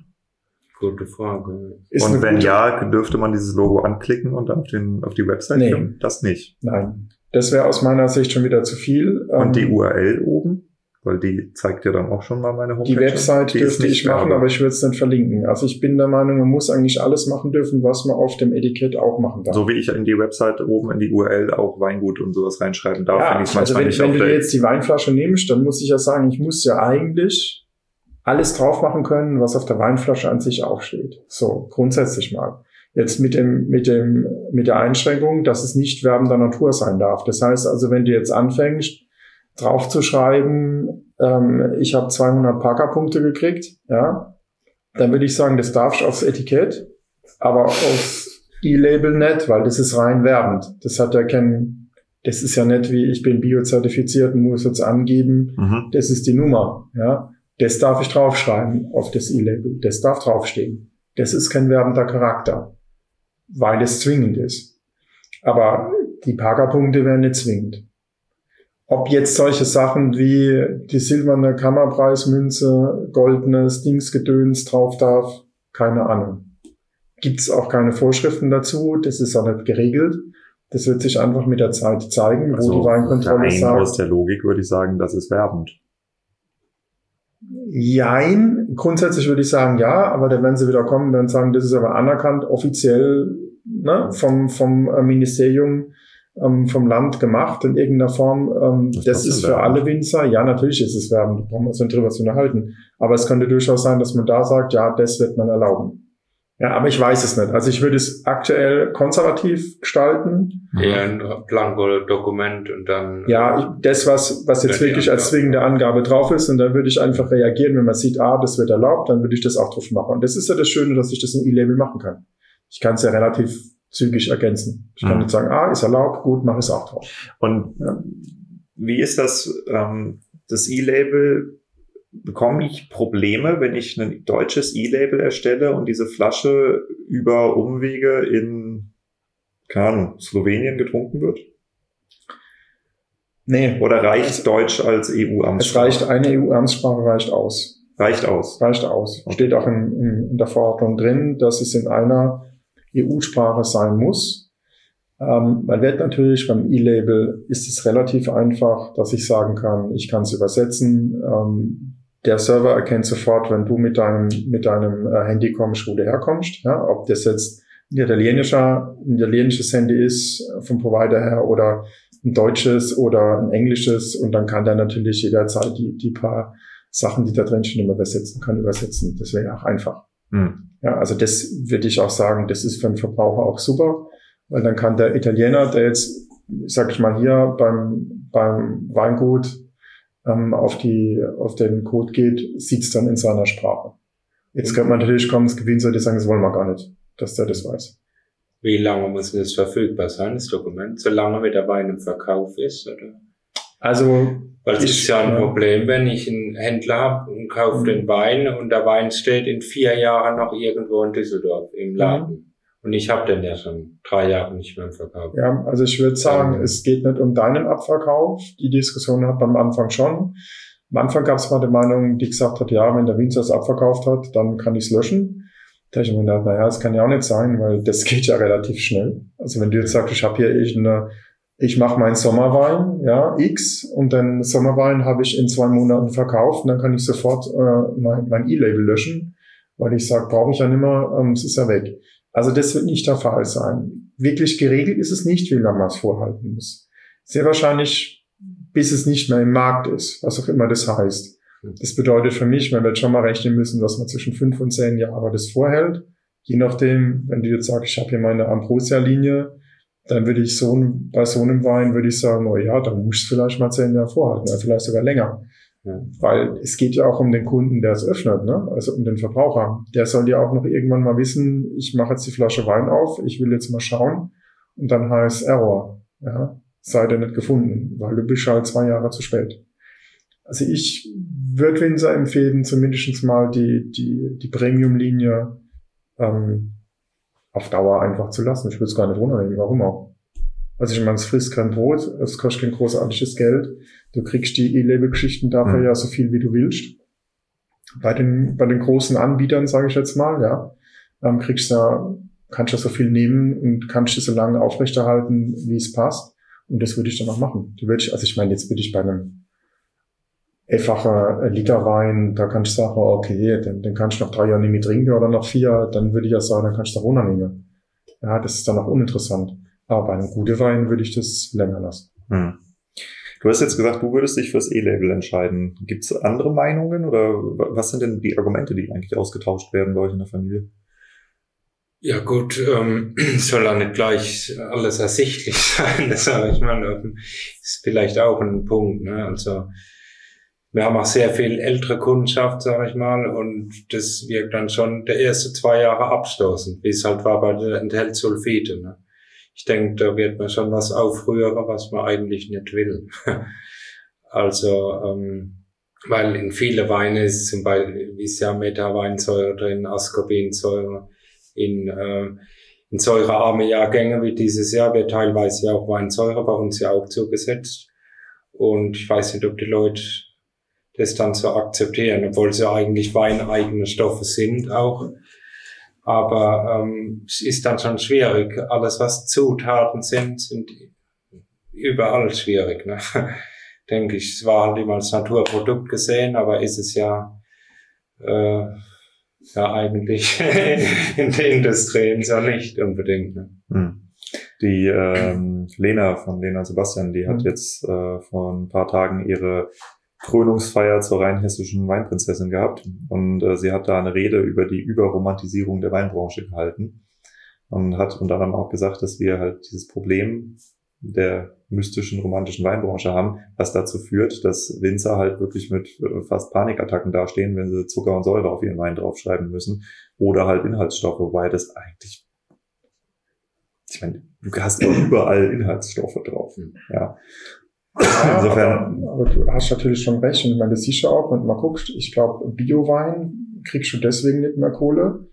Gute Frage. ist und wenn gute- ja, dürfte man dieses Logo anklicken und dann auf, den, auf die Website Nee. gehen? Das nicht. Nein, das wäre aus meiner Sicht schon wieder zu viel. Und die Ähm, URL oben? Weil die zeigt ja dann auch schon mal meine Homepage. Die Website Die dürfte ich machen, aber ich würde es nicht verlinken. Also ich bin der Meinung, man muss eigentlich alles machen dürfen, was man auf dem Etikett auch machen darf. So wie ich in die Website oben in die URL auch Weingut und sowas reinschreiben darf, ja, finde ich es also manchmal wenn, nicht wenn du der jetzt die Weinflasche nimmst, dann muss ich ja sagen, ich muss ja eigentlich alles drauf machen können, was auf der Weinflasche an sich aufsteht. So, grundsätzlich mal. Jetzt mit dem, mit dem, mit der Einschränkung, dass es nicht werbender Natur sein darf. Das heißt also, wenn du jetzt anfängst, drauf zu schreiben, ähm, ich habe 200 Parker-Punkte gekriegt, ja, dann würde ich sagen, das darfst du aufs Etikett, aber aufs E-Label nicht, weil das ist rein werbend. Das hat ja kein, das ist ja nicht wie, ich bin biozertifiziert und muss jetzt angeben, Mhm. das ist die Nummer, ja. Das darf ich draufschreiben auf das E-Label. Das darf draufstehen. Das ist kein werbender Charakter, weil es zwingend ist. Aber die Parkerpunkte werden nicht zwingend. Ob jetzt solche Sachen wie die silberne Kammerpreismünze, goldenes Dingsgedöns drauf darf, keine Ahnung. Gibt's auch keine Vorschriften dazu, das ist auch nicht geregelt. Das wird sich einfach mit der Zeit zeigen, wo Also die Weinkontrolle rein sagt. aus der Logik würde ich sagen, das ist werbend. Jein, grundsätzlich würde ich sagen ja, aber dann werden sie wieder kommen und sagen, das ist aber anerkannt, offiziell ne, vom, vom äh, Ministerium, ähm, vom Land gemacht in irgendeiner Form. Ähm, Das das ist für alle Winzer, ja, natürlich ist es werbend, da brauchen wir uns nicht drüber zu unterhalten. Aber es könnte durchaus sein, dass man da sagt, ja, das wird man erlauben. Ja, aber ich weiß es nicht. Also ich würde es aktuell konservativ gestalten. Eher ein Blanko-Dokument und dann. Ja, das, was, was jetzt wirklich als zwingende Angabe drauf ist, und dann würde ich einfach reagieren, wenn man sieht, ah, das wird erlaubt, dann würde ich das auch drauf machen. Und das ist ja das Schöne, dass ich das im E-Label machen kann. Ich kann es ja relativ zügig ergänzen. Ich kann Mhm. nicht sagen, ah, ist erlaubt, gut, mache es auch drauf. Und Ja. wie ist das, ähm, das E-Label? Bekomme ich Probleme, wenn ich ein deutsches E-Label erstelle und diese Flasche über Umwege in, keine Ahnung, Slowenien getrunken wird? Nee. Oder reicht Deutsch als EU-Amtssprache? Es reicht, eine EU-Amtssprache reicht aus. Reicht aus. Reicht aus. Steht auch in, in, in der Verordnung drin, dass es in einer EU-Sprache sein muss. Ähm, man wird natürlich beim E-Label ist es relativ einfach, dass ich sagen kann, ich kann es übersetzen. Ähm, der Server erkennt sofort, wenn du mit deinem, mit deinem äh, Handy kommst, wo du herkommst. Ja, ob das jetzt ein italienischer, ein italienisches Handy ist vom Provider her oder ein deutsches oder ein englisches und dann kann der natürlich jederzeit die, die paar Sachen, die da drin stehen, übersetzen, kann übersetzen. Das wäre ja auch einfach. Hm. Ja, also das würde ich auch sagen, das ist für den Verbraucher auch super, weil dann kann der Italiener, der jetzt, sag ich mal, hier beim, beim Weingut ähm, auf die, auf den Code geht, sieht's dann in seiner Sprache. Jetzt könnte man natürlich kommen, das Gewinn sollte sagen, das wollen wir gar nicht, dass der das weiß. Wie lange muss das verfügbar sein, das Dokument? Solange wie der Wein im Verkauf ist, oder? Also. Weil es ist ja ein Problem, wenn ich einen Händler habe und kaufe den Wein und der Wein steht in vier Jahren noch irgendwo in Düsseldorf im Laden. Mhm. Und ich habe den ja schon drei Jahre nicht mehr im Verkauf. Ja, also ich würde sagen, ähm, es geht nicht um deinen Abverkauf. Die Diskussion hat man am Anfang schon. Am Anfang gab es mal die Meinung, die gesagt hat, ja, wenn der Winzer es abverkauft hat, dann kann ich es löschen. Da ich mir gedacht, naja, das kann ja auch nicht sein, weil das geht ja relativ schnell. Also wenn du jetzt sagst, ich habe hier irgendeine, ich mache meinen Sommerwein, ja, X, und den Sommerwein habe ich in zwei Monaten verkauft, und dann kann ich sofort äh, mein, mein E-Label löschen, weil ich sage, brauche ich ja nicht mehr, ähm, es ist ja weg. Also das wird nicht der Fall sein. Wirklich geregelt ist es nicht, wie lange man es vorhalten muss. Sehr wahrscheinlich, bis es nicht mehr im Markt ist, was auch immer das heißt. Das bedeutet für mich, man wird schon mal rechnen müssen, dass man zwischen fünf und zehn Jahre das vorhält. Je nachdem, wenn du jetzt sagst, ich habe hier meine Ambrosia-Linie, dann würde ich so bei so einem Wein würde ich sagen, oh ja, dann muss ich vielleicht mal zehn Jahre vorhalten, oder vielleicht sogar länger. Ja. Weil es geht ja auch um den Kunden, der es öffnet, ne? also um den Verbraucher. Der soll ja auch noch irgendwann mal wissen, ich mache jetzt die Flasche Wein auf, ich will jetzt mal schauen und dann heißt Error. Ja? Sei der nicht gefunden, weil du bist halt zwei Jahre zu spät. Also ich würde Winzer empfehlen, zumindest mal die, die, die Premium-Linie ähm, auf Dauer einfach zu lassen. Ich würde es gar nicht runternehmen, warum auch. Also ich meine, es frisst kein Brot, es kostet kein großartiges Geld. Du kriegst die E-Label-Geschichten dafür mhm. ja so viel, wie du willst. Bei den, bei den großen Anbietern, sage ich jetzt mal, ja, ähm, kriegst du ja, kannst du so viel nehmen und kannst du so lange aufrechterhalten, wie es passt. Und das würde ich dann auch machen. Du würdest, also ich meine, jetzt würde ich bei einem einfacher Liter Wein, da kannst du sagen, okay, den, den kannst du noch drei Jahre nicht mehr trinken oder noch vier, dann würde ich ja sagen, dann kannst du da runternehmen. Ja, das ist dann auch uninteressant. Aber bei einem guten Wein würde ich das länger lassen. Hm. Du hast jetzt gesagt, du würdest dich fürs E-Label entscheiden. Gibt es andere Meinungen oder was sind denn die Argumente, die eigentlich ausgetauscht werden bei euch in der Familie? Ja gut, ähm, soll da nicht gleich alles ersichtlich sein, das sage ich mal. Ist vielleicht auch ein Punkt. Ne? Also wir haben auch sehr viel ältere Kundschaft, sage ich mal, und das wirkt dann schon der erste zwei Jahre abstoßend, wie es halt war bei der enthält Sulfite. Ne? Ich denke, da wird man schon was aufrühren, was man eigentlich nicht will. also, ähm, weil in viele Weine ist zum Beispiel ist ja Metaweinsäure drin, Ascorbinsäure, in, äh, in säurearme Jahrgänge wie dieses Jahr wird teilweise auch Weinsäure bei uns ja auch zugesetzt. Und ich weiß nicht, ob die Leute das dann zu akzeptieren, obwohl sie eigentlich weineigene Stoffe sind auch. Aber ähm, es ist dann schon schwierig. Alles, was Zutaten sind, sind überall schwierig. Ne? Denke ich, es war halt immer als Naturprodukt gesehen, aber ist es ja, äh, ja eigentlich in der Industrie so nicht unbedingt. Ne? Hm. Die ähm, Lena von Lena Sebastian, die hat hm. jetzt äh, vor ein paar Tagen ihre Krönungsfeier zur rein hessischen Weinprinzessin gehabt und äh, sie hat da eine Rede über die Überromantisierung der Weinbranche gehalten und hat unter anderem auch gesagt, dass wir halt dieses Problem der mystischen romantischen Weinbranche haben, was dazu führt, dass Winzer halt wirklich mit äh, fast Panikattacken dastehen, wenn sie Zucker und Säure auf ihren Wein draufschreiben müssen oder halt Inhaltsstoffe, wobei das eigentlich ich meine, du hast überall Inhaltsstoffe drauf. Ja. Ja, Insofern. Aber, aber, du hast natürlich schon recht. Und ich meine, das siehst du auch, wenn mal guckst, ich glaube, Biowein kriegst du deswegen nicht mehr Kohle,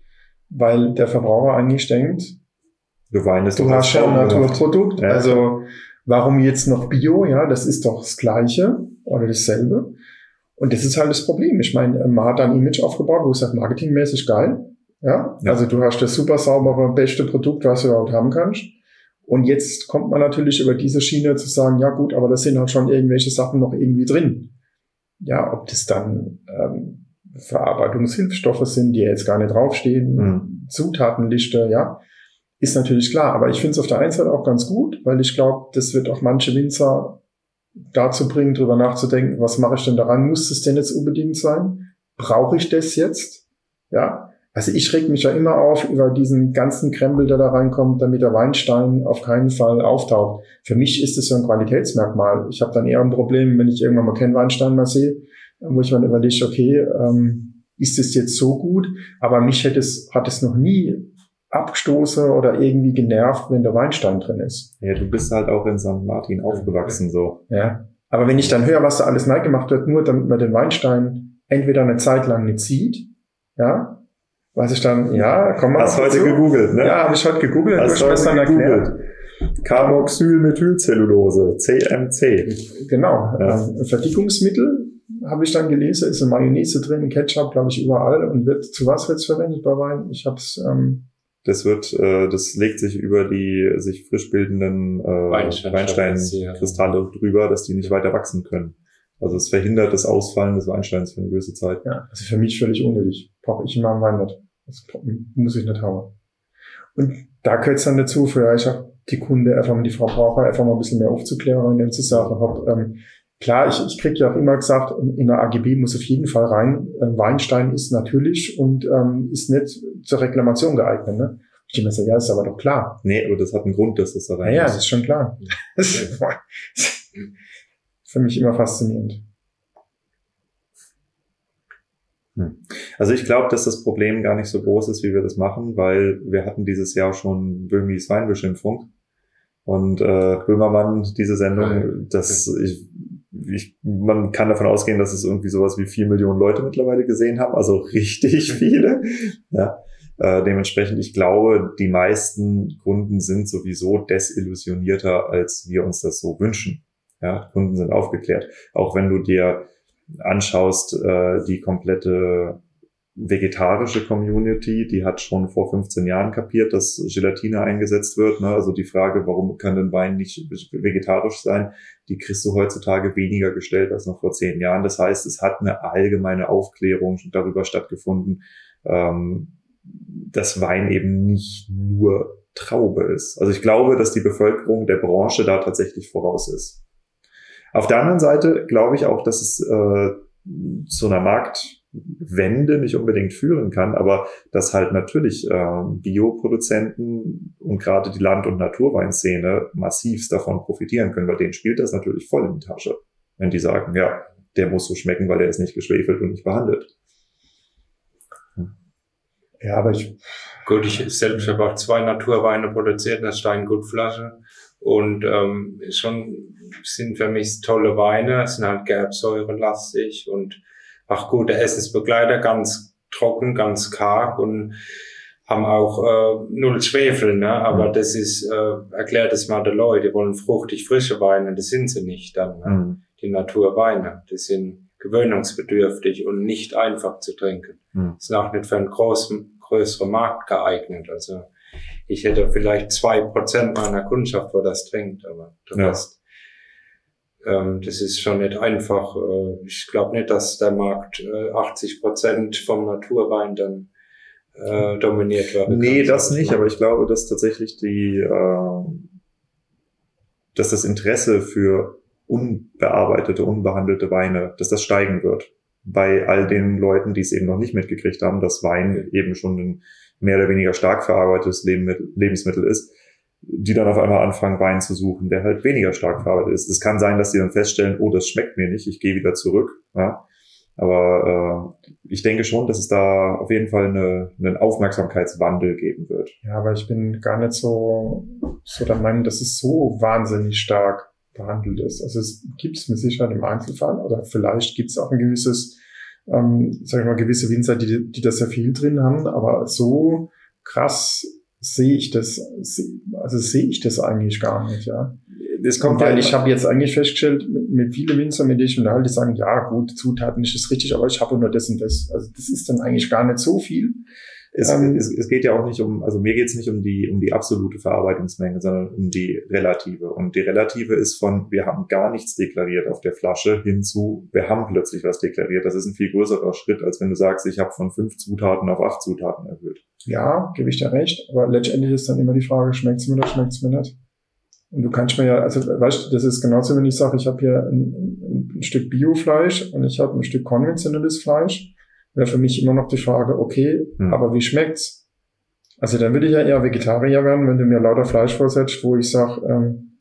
weil der Verbraucher eigentlich denkt, du, Wein ist du hast ja ein Naturprodukt. Ja. Also, Warum jetzt noch Bio? Ja, das ist doch das Gleiche oder dasselbe. Und das ist halt das Problem. Ich meine, man hat ein Image aufgebaut, wo es sagt, marketingmäßig geil. Ja? ja? also du hast das super saubere, beste Produkt, was du überhaupt haben kannst. Und jetzt kommt man natürlich über diese Schiene zu sagen, ja gut, aber da sind halt schon irgendwelche Sachen noch irgendwie drin. Ja, ob das dann ähm, Verarbeitungshilfsstoffe sind, die jetzt gar nicht draufstehen, mhm. Zutatenliste, ja, ist natürlich klar. Aber ich finde es auf der einen Seite auch ganz gut, weil ich glaube, das wird auch manche Winzer dazu bringen, darüber nachzudenken, was mache ich denn daran? Muss es denn jetzt unbedingt sein? Brauche ich das jetzt? Ja, also ich reg mich ja immer auf über diesen ganzen Krempel, der da reinkommt, damit der Weinstein auf keinen Fall auftaucht. Für mich ist es so ein Qualitätsmerkmal. Ich habe dann eher ein Problem, wenn ich irgendwann mal keinen Weinstein mehr sehe, wo ich mir überlege, okay, ähm, ist es jetzt so gut? Aber mich hätte es, hat es noch nie abgestoßen oder irgendwie genervt, wenn der Weinstein drin ist. Ja, du bist halt auch in St. Martin aufgewachsen, so. Ja. Aber wenn ich dann höre, was da alles neu gemacht wird, nur damit man den Weinstein entweder eine Zeit lang nicht sieht, ja, weiß ich dann, ja, komm mal. Hast heute gegoogelt, ne? Ja, habe ich heute gegoogelt, Hast du hast dann erklärt. Carboxylmethylcellulose, CMC. Genau. Ja. Ähm, Verdickungsmittel habe ich dann gelesen, ist in Mayonnaise drin, Ketchup, glaube ich, überall und wird zu was wird es verwendet bei Wein? Ich habe es. Ähm, das wird, äh, das legt sich über die sich frisch bildenden äh, Weinsteinkristalle drüber, dass die nicht weiter wachsen können. Also es verhindert das Ausfallen des Weinsteins für eine gewisse Zeit. Ja, also für mich völlig unnötig. Brauche ich in meinem Wein nicht. Das muss ich nicht haben. Und da gehört es dann dazu, vielleicht auch die Kunde, einfach mal die Frau Braucher, einfach mal ein bisschen mehr aufzuklären und dann zu sagen, hab, ähm, klar, ich, ich krieg ja auch immer gesagt, in der AGB muss auf jeden Fall rein, äh, Weinstein ist natürlich und ähm, ist nicht zur Reklamation geeignet. Ne? Ich denke mir so, ja, ist aber doch klar. Nee, aber das hat einen Grund, dass das da rein ist. Ja, das ist schon klar. Das ist für mich immer faszinierend. Hm. Also ich glaube, dass das Problem gar nicht so groß ist, wie wir das machen, weil wir hatten dieses Jahr schon Böhmis Weinbeschimpfung und äh, Böhmermann, diese Sendung, das ich, ich, man kann davon ausgehen, dass es irgendwie sowas wie vier Millionen Leute mittlerweile gesehen haben, also richtig viele. Ja. Äh, dementsprechend, ich glaube, die meisten Kunden sind sowieso desillusionierter, als wir uns das so wünschen. Ja, Kunden sind aufgeklärt. Auch wenn du dir anschaust, äh, die komplette vegetarische Community, die hat schon vor 15 Jahren kapiert, dass Gelatine eingesetzt wird. Ne? Also die Frage, warum kann denn Wein nicht vegetarisch sein, die kriegst du heutzutage weniger gestellt als noch vor zehn Jahren. Das heißt, es hat eine allgemeine Aufklärung darüber stattgefunden, ähm, dass Wein eben nicht nur Traube ist. Also ich glaube, dass die Bevölkerung der Branche da tatsächlich voraus ist. Auf der anderen Seite glaube ich auch, dass es äh, zu einer Marktwende nicht unbedingt führen kann, aber dass halt natürlich äh, Bioproduzenten und gerade die Land- und Naturweinszene massivst davon profitieren können, weil denen spielt das natürlich voll in die Tasche, wenn die sagen, ja, der muss so schmecken, weil er ist nicht geschwefelt und nicht behandelt. Ja, aber ich. Gut, ich selbst habe auch zwei Naturweine produziert, das Steingutflasche. Und ähm, schon sind für mich tolle Weine, sind halt gerbsäurelastig und auch gute Essensbegleiter, ganz trocken, ganz karg und haben auch äh, null Schwefel, ne? aber mhm. das ist, äh, erklärt es mal den Leuten, die wollen fruchtig frische Weine, das sind sie nicht dann, ne? Mhm. die Naturweine, die sind gewöhnungsbedürftig und nicht einfach zu trinken. Mhm. Sind auch nicht für einen großen, größeren Markt geeignet, also ich hätte vielleicht zwei Prozent meiner Kundschaft, wo das trinkt, aber der ja. Rest, ähm, das ist schon nicht einfach. Äh, ich glaube nicht, dass der Markt äh, 80 Prozent vom Naturwein dann äh, dominiert wird. Nee, das nicht, aber ich glaube, dass tatsächlich die, äh, dass das Interesse für unbearbeitete, unbehandelte Weine, dass das steigen wird. Bei all den Leuten, die es eben noch nicht mitgekriegt haben, dass Wein eben schon ein mehr oder weniger stark verarbeitetes Lebensmittel ist, die dann auf einmal anfangen, Wein zu suchen, der halt weniger stark verarbeitet ist. Es kann sein, dass die dann feststellen, oh, das schmeckt mir nicht, ich gehe wieder zurück. Ja? Aber äh, ich denke schon, dass es da auf jeden Fall eine, einen Aufmerksamkeitswandel geben wird. Ja, aber ich bin gar nicht so, so der Meinung, dass es so wahnsinnig stark behandelt ist. Also es gibt es mit Sicherheit im Einzelfall oder vielleicht gibt es auch ein gewisses ähm, sag ich mal, gewisse Winzer, die, die da sehr viel drin haben, aber so krass sehe ich das, also sehe ich das eigentlich gar nicht, ja. das kommt Weil ja ich habe jetzt eigentlich festgestellt, mit, mit vielen Winzer, mit denen ich unterhalte, die sagen, ja gut, Zutaten ist das richtig, aber ich habe nur das und das. Also das ist dann eigentlich gar nicht so viel. Es, ähm, es, es geht ja auch nicht um, also mir geht es nicht um die, um die absolute Verarbeitungsmenge, sondern um die relative. Und die relative ist von, wir haben gar nichts deklariert auf der Flasche hinzu, wir haben plötzlich was deklariert. Das ist ein viel größerer Schritt, als wenn du sagst, ich habe von fünf Zutaten auf acht Zutaten erhöht. Ja, gebe ich dir recht. Aber letztendlich ist dann immer die Frage, schmeckt's mir oder schmeckt's mir nicht? Und du kannst mir ja, also weißt du, das ist genauso, wenn ich sage, ich habe hier ein, ein, ein Stück Biofleisch und ich habe ein Stück konventionelles Fleisch wäre für mich immer noch die Frage, okay, hm. aber wie schmeckt's? Also dann würde ich ja eher Vegetarier werden, wenn du mir lauter Fleisch vorsetzt, wo ich sage, ähm,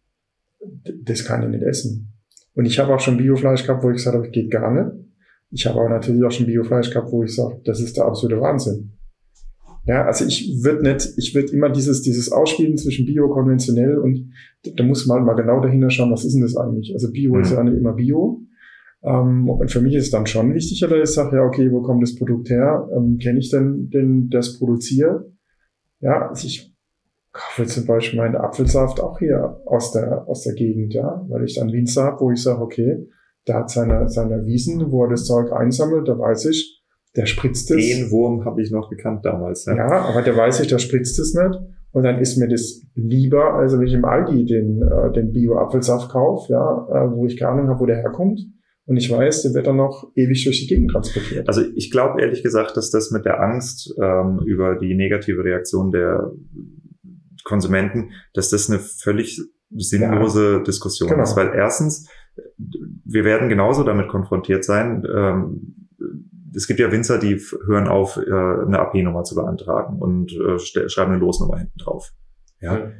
das kann ich nicht essen. Und ich habe auch schon Biofleisch gehabt, wo ich gesagt habe, geht gar nicht. Ich habe aber natürlich auch schon Biofleisch gehabt, wo ich sage, das ist der absolute Wahnsinn. Ja, also ich würde nicht, ich würde immer dieses, dieses Ausspielen zwischen Bio, konventionell und da muss man halt mal genau dahinter schauen, was ist denn das eigentlich? Also Bio mhm. ist ja nicht immer Bio. Ähm, und für mich ist es dann schon wichtiger, dass ich sage, ja, okay, wo kommt das Produkt her? Ähm, Kenne ich denn, denn das produziert? Ja, also ich kaufe zum Beispiel meinen Apfelsaft auch hier aus der, aus der Gegend, ja, weil ich dann Winzer habe, wo ich sage, okay, der hat seine, seine Wiesen, wo er das Zeug einsammelt, da weiß ich, der spritzt es. Den Wurm habe ich noch gekannt damals. Ja. ja, aber der weiß ich, der spritzt es nicht. Und dann ist mir das lieber, also wenn ich im Aldi den, äh, den Bio-Apfelsaft kaufe, ja, äh, wo ich keine Ahnung habe, wo der herkommt und ich weiß, der wird dann noch ewig durch die Gegend transportiert. Also ich glaube ehrlich gesagt, dass das mit der Angst ähm, über die negative Reaktion der Konsumenten, dass das eine völlig sinnlose ja, Diskussion genau. ist. Weil erstens, wir werden genauso damit konfrontiert sein. Ähm, es gibt ja Winzer, die hören auf, äh, eine AP-Nummer zu beantragen und äh, schreiben eine Losnummer hinten drauf. Ja. ja.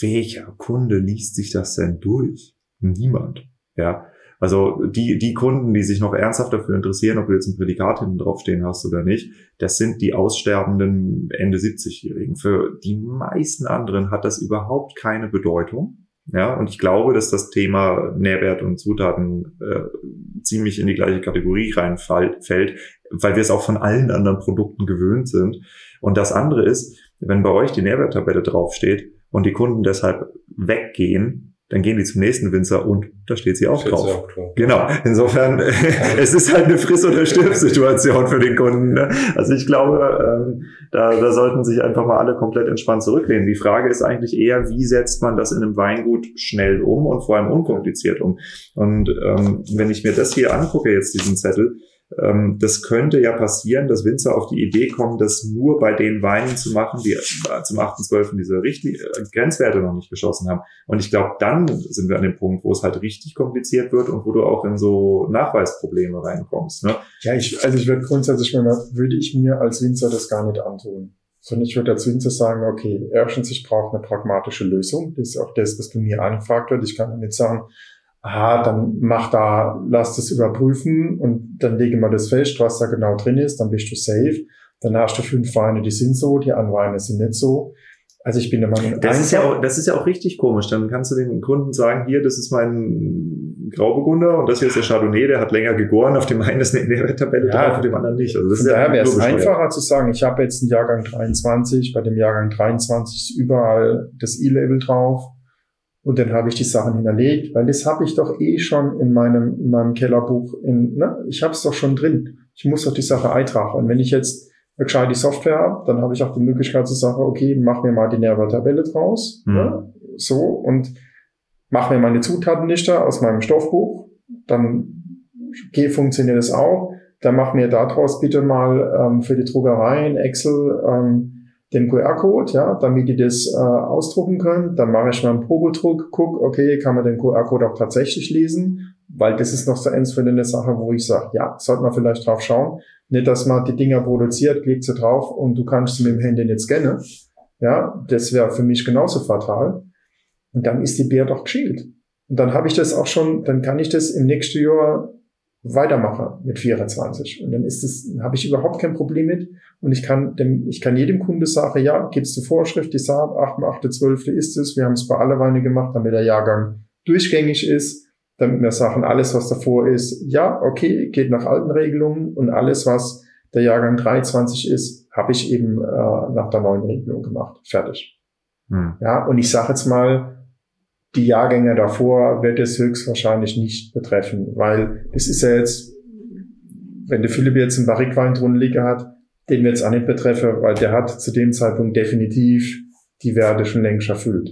Welcher Kunde liest sich das denn durch? Niemand. Ja. Also die, die Kunden, die sich noch ernsthaft dafür interessieren, ob du jetzt ein Prädikat hinten draufstehen hast oder nicht, das sind die aussterbenden Ende 70-Jährigen. Für die meisten anderen hat das überhaupt keine Bedeutung. Ja, und ich glaube, dass das Thema Nährwert und Zutaten äh, ziemlich in die gleiche Kategorie reinfällt, weil wir es auch von allen anderen Produkten gewöhnt sind. Und das andere ist, wenn bei euch die Nährwerttabelle draufsteht und die Kunden deshalb weggehen, dann gehen die zum nächsten Winzer und da steht sie auch drauf. Auch drauf. Genau. Insofern, es ist halt eine Friss- oder Stirb-Situation für den Kunden. Ne? Also ich glaube, ähm, da, da sollten sich einfach mal alle komplett entspannt zurücklehnen. Die Frage ist eigentlich eher, wie setzt man das in einem Weingut schnell um und vor allem unkompliziert um? Und ähm, wenn ich mir das hier angucke, jetzt diesen Zettel, ähm, das könnte ja passieren, dass Winzer auf die Idee kommen, das nur bei den Weinen zu machen, die äh, zum 8.12. diese Richtli äh, Grenzwerte noch nicht geschossen haben. Und ich glaube, dann sind wir an dem Punkt, wo es halt richtig kompliziert wird und wo du auch in so Nachweisprobleme reinkommst. Ne? Ja, ich, also ich würde grundsätzlich, würde ich mir als Winzer das gar nicht antun. Sondern ich würde als Winzer sagen, okay, erstens, ich brauche eine pragmatische Lösung. Das ist auch das, was bei mir angefragt wird. Ich kann nicht sagen, aha, dann mach da, lass das überprüfen und dann lege mal das fest, was da genau drin ist, dann bist du safe. Dann hast du fünf Weine, die sind so, die anderen Weine sind nicht so. Also ich bin der Meinung, das ist ja auch, das ist ja auch richtig komisch. Dann kannst du den Kunden sagen, hier, das ist mein Grauburgunder und das hier ist der Chardonnay, der hat länger gegoren, auf dem einen ist eine Nährwerttabelle ja, drauf, auf dem anderen nicht. Also das von ist daher ja wäre es einfacher zu sagen, ich habe jetzt einen Jahrgang 23, bei dem Jahrgang 23 ist überall das E-Label drauf und dann habe ich die Sachen hinterlegt, weil das habe ich doch eh schon in meinem, in meinem Kellerbuch. In, ne? Ich habe es doch schon drin. Ich muss doch die Sache eintragen. Und wenn ich jetzt eine gescheite Software habe, dann habe ich auch die Möglichkeit zu sagen, okay, mach mir mal die Nährwerttabelle draus. Mhm. Ne? So, und mach mir meine Zutatenliste aus meinem Stoffbuch. Dann okay, funktioniert das auch. Dann mach mir daraus bitte mal ähm, für die Druckereien Excel ähm, den QR-Code, ja, damit die das äh, ausdrucken können. Dann mache ich mal einen Probedruck, guck, okay, kann man den QR-Code auch tatsächlich lesen, weil das ist noch so eins für eine Sache, wo ich sage, ja, sollte man vielleicht drauf schauen. Nicht, dass man die Dinger produziert, klickt sie drauf und du kannst sie mit dem Handy nicht scannen. Ja, das wäre für mich genauso fatal. Und dann ist die Bär doch geschält. Und dann habe ich das auch schon, dann kann ich das im nächsten Jahr weitermache mit 24. Und dann ist es, habe ich überhaupt kein Problem mit. Und ich kann dem, ich kann jedem Kunde sagen, ja, gibst du Vorschrift, die sagt, 8.8.12. ist es. Wir haben es bei alle Weine gemacht, damit der Jahrgang durchgängig ist, damit wir sagen, alles, was davor ist, ja, okay, geht nach alten Regelungen und alles, was der Jahrgang 23 ist, habe ich eben äh, nach der neuen Regelung gemacht. Fertig. Hm. Ja, und ich sage jetzt mal, die Jahrgänge davor wird es höchstwahrscheinlich nicht betreffen, weil es ist ja jetzt, wenn der Philipp jetzt einen Barrikwein drunter liegen hat, den wird es auch nicht betreffen, weil der hat zu dem Zeitpunkt definitiv die Werte schon längst erfüllt.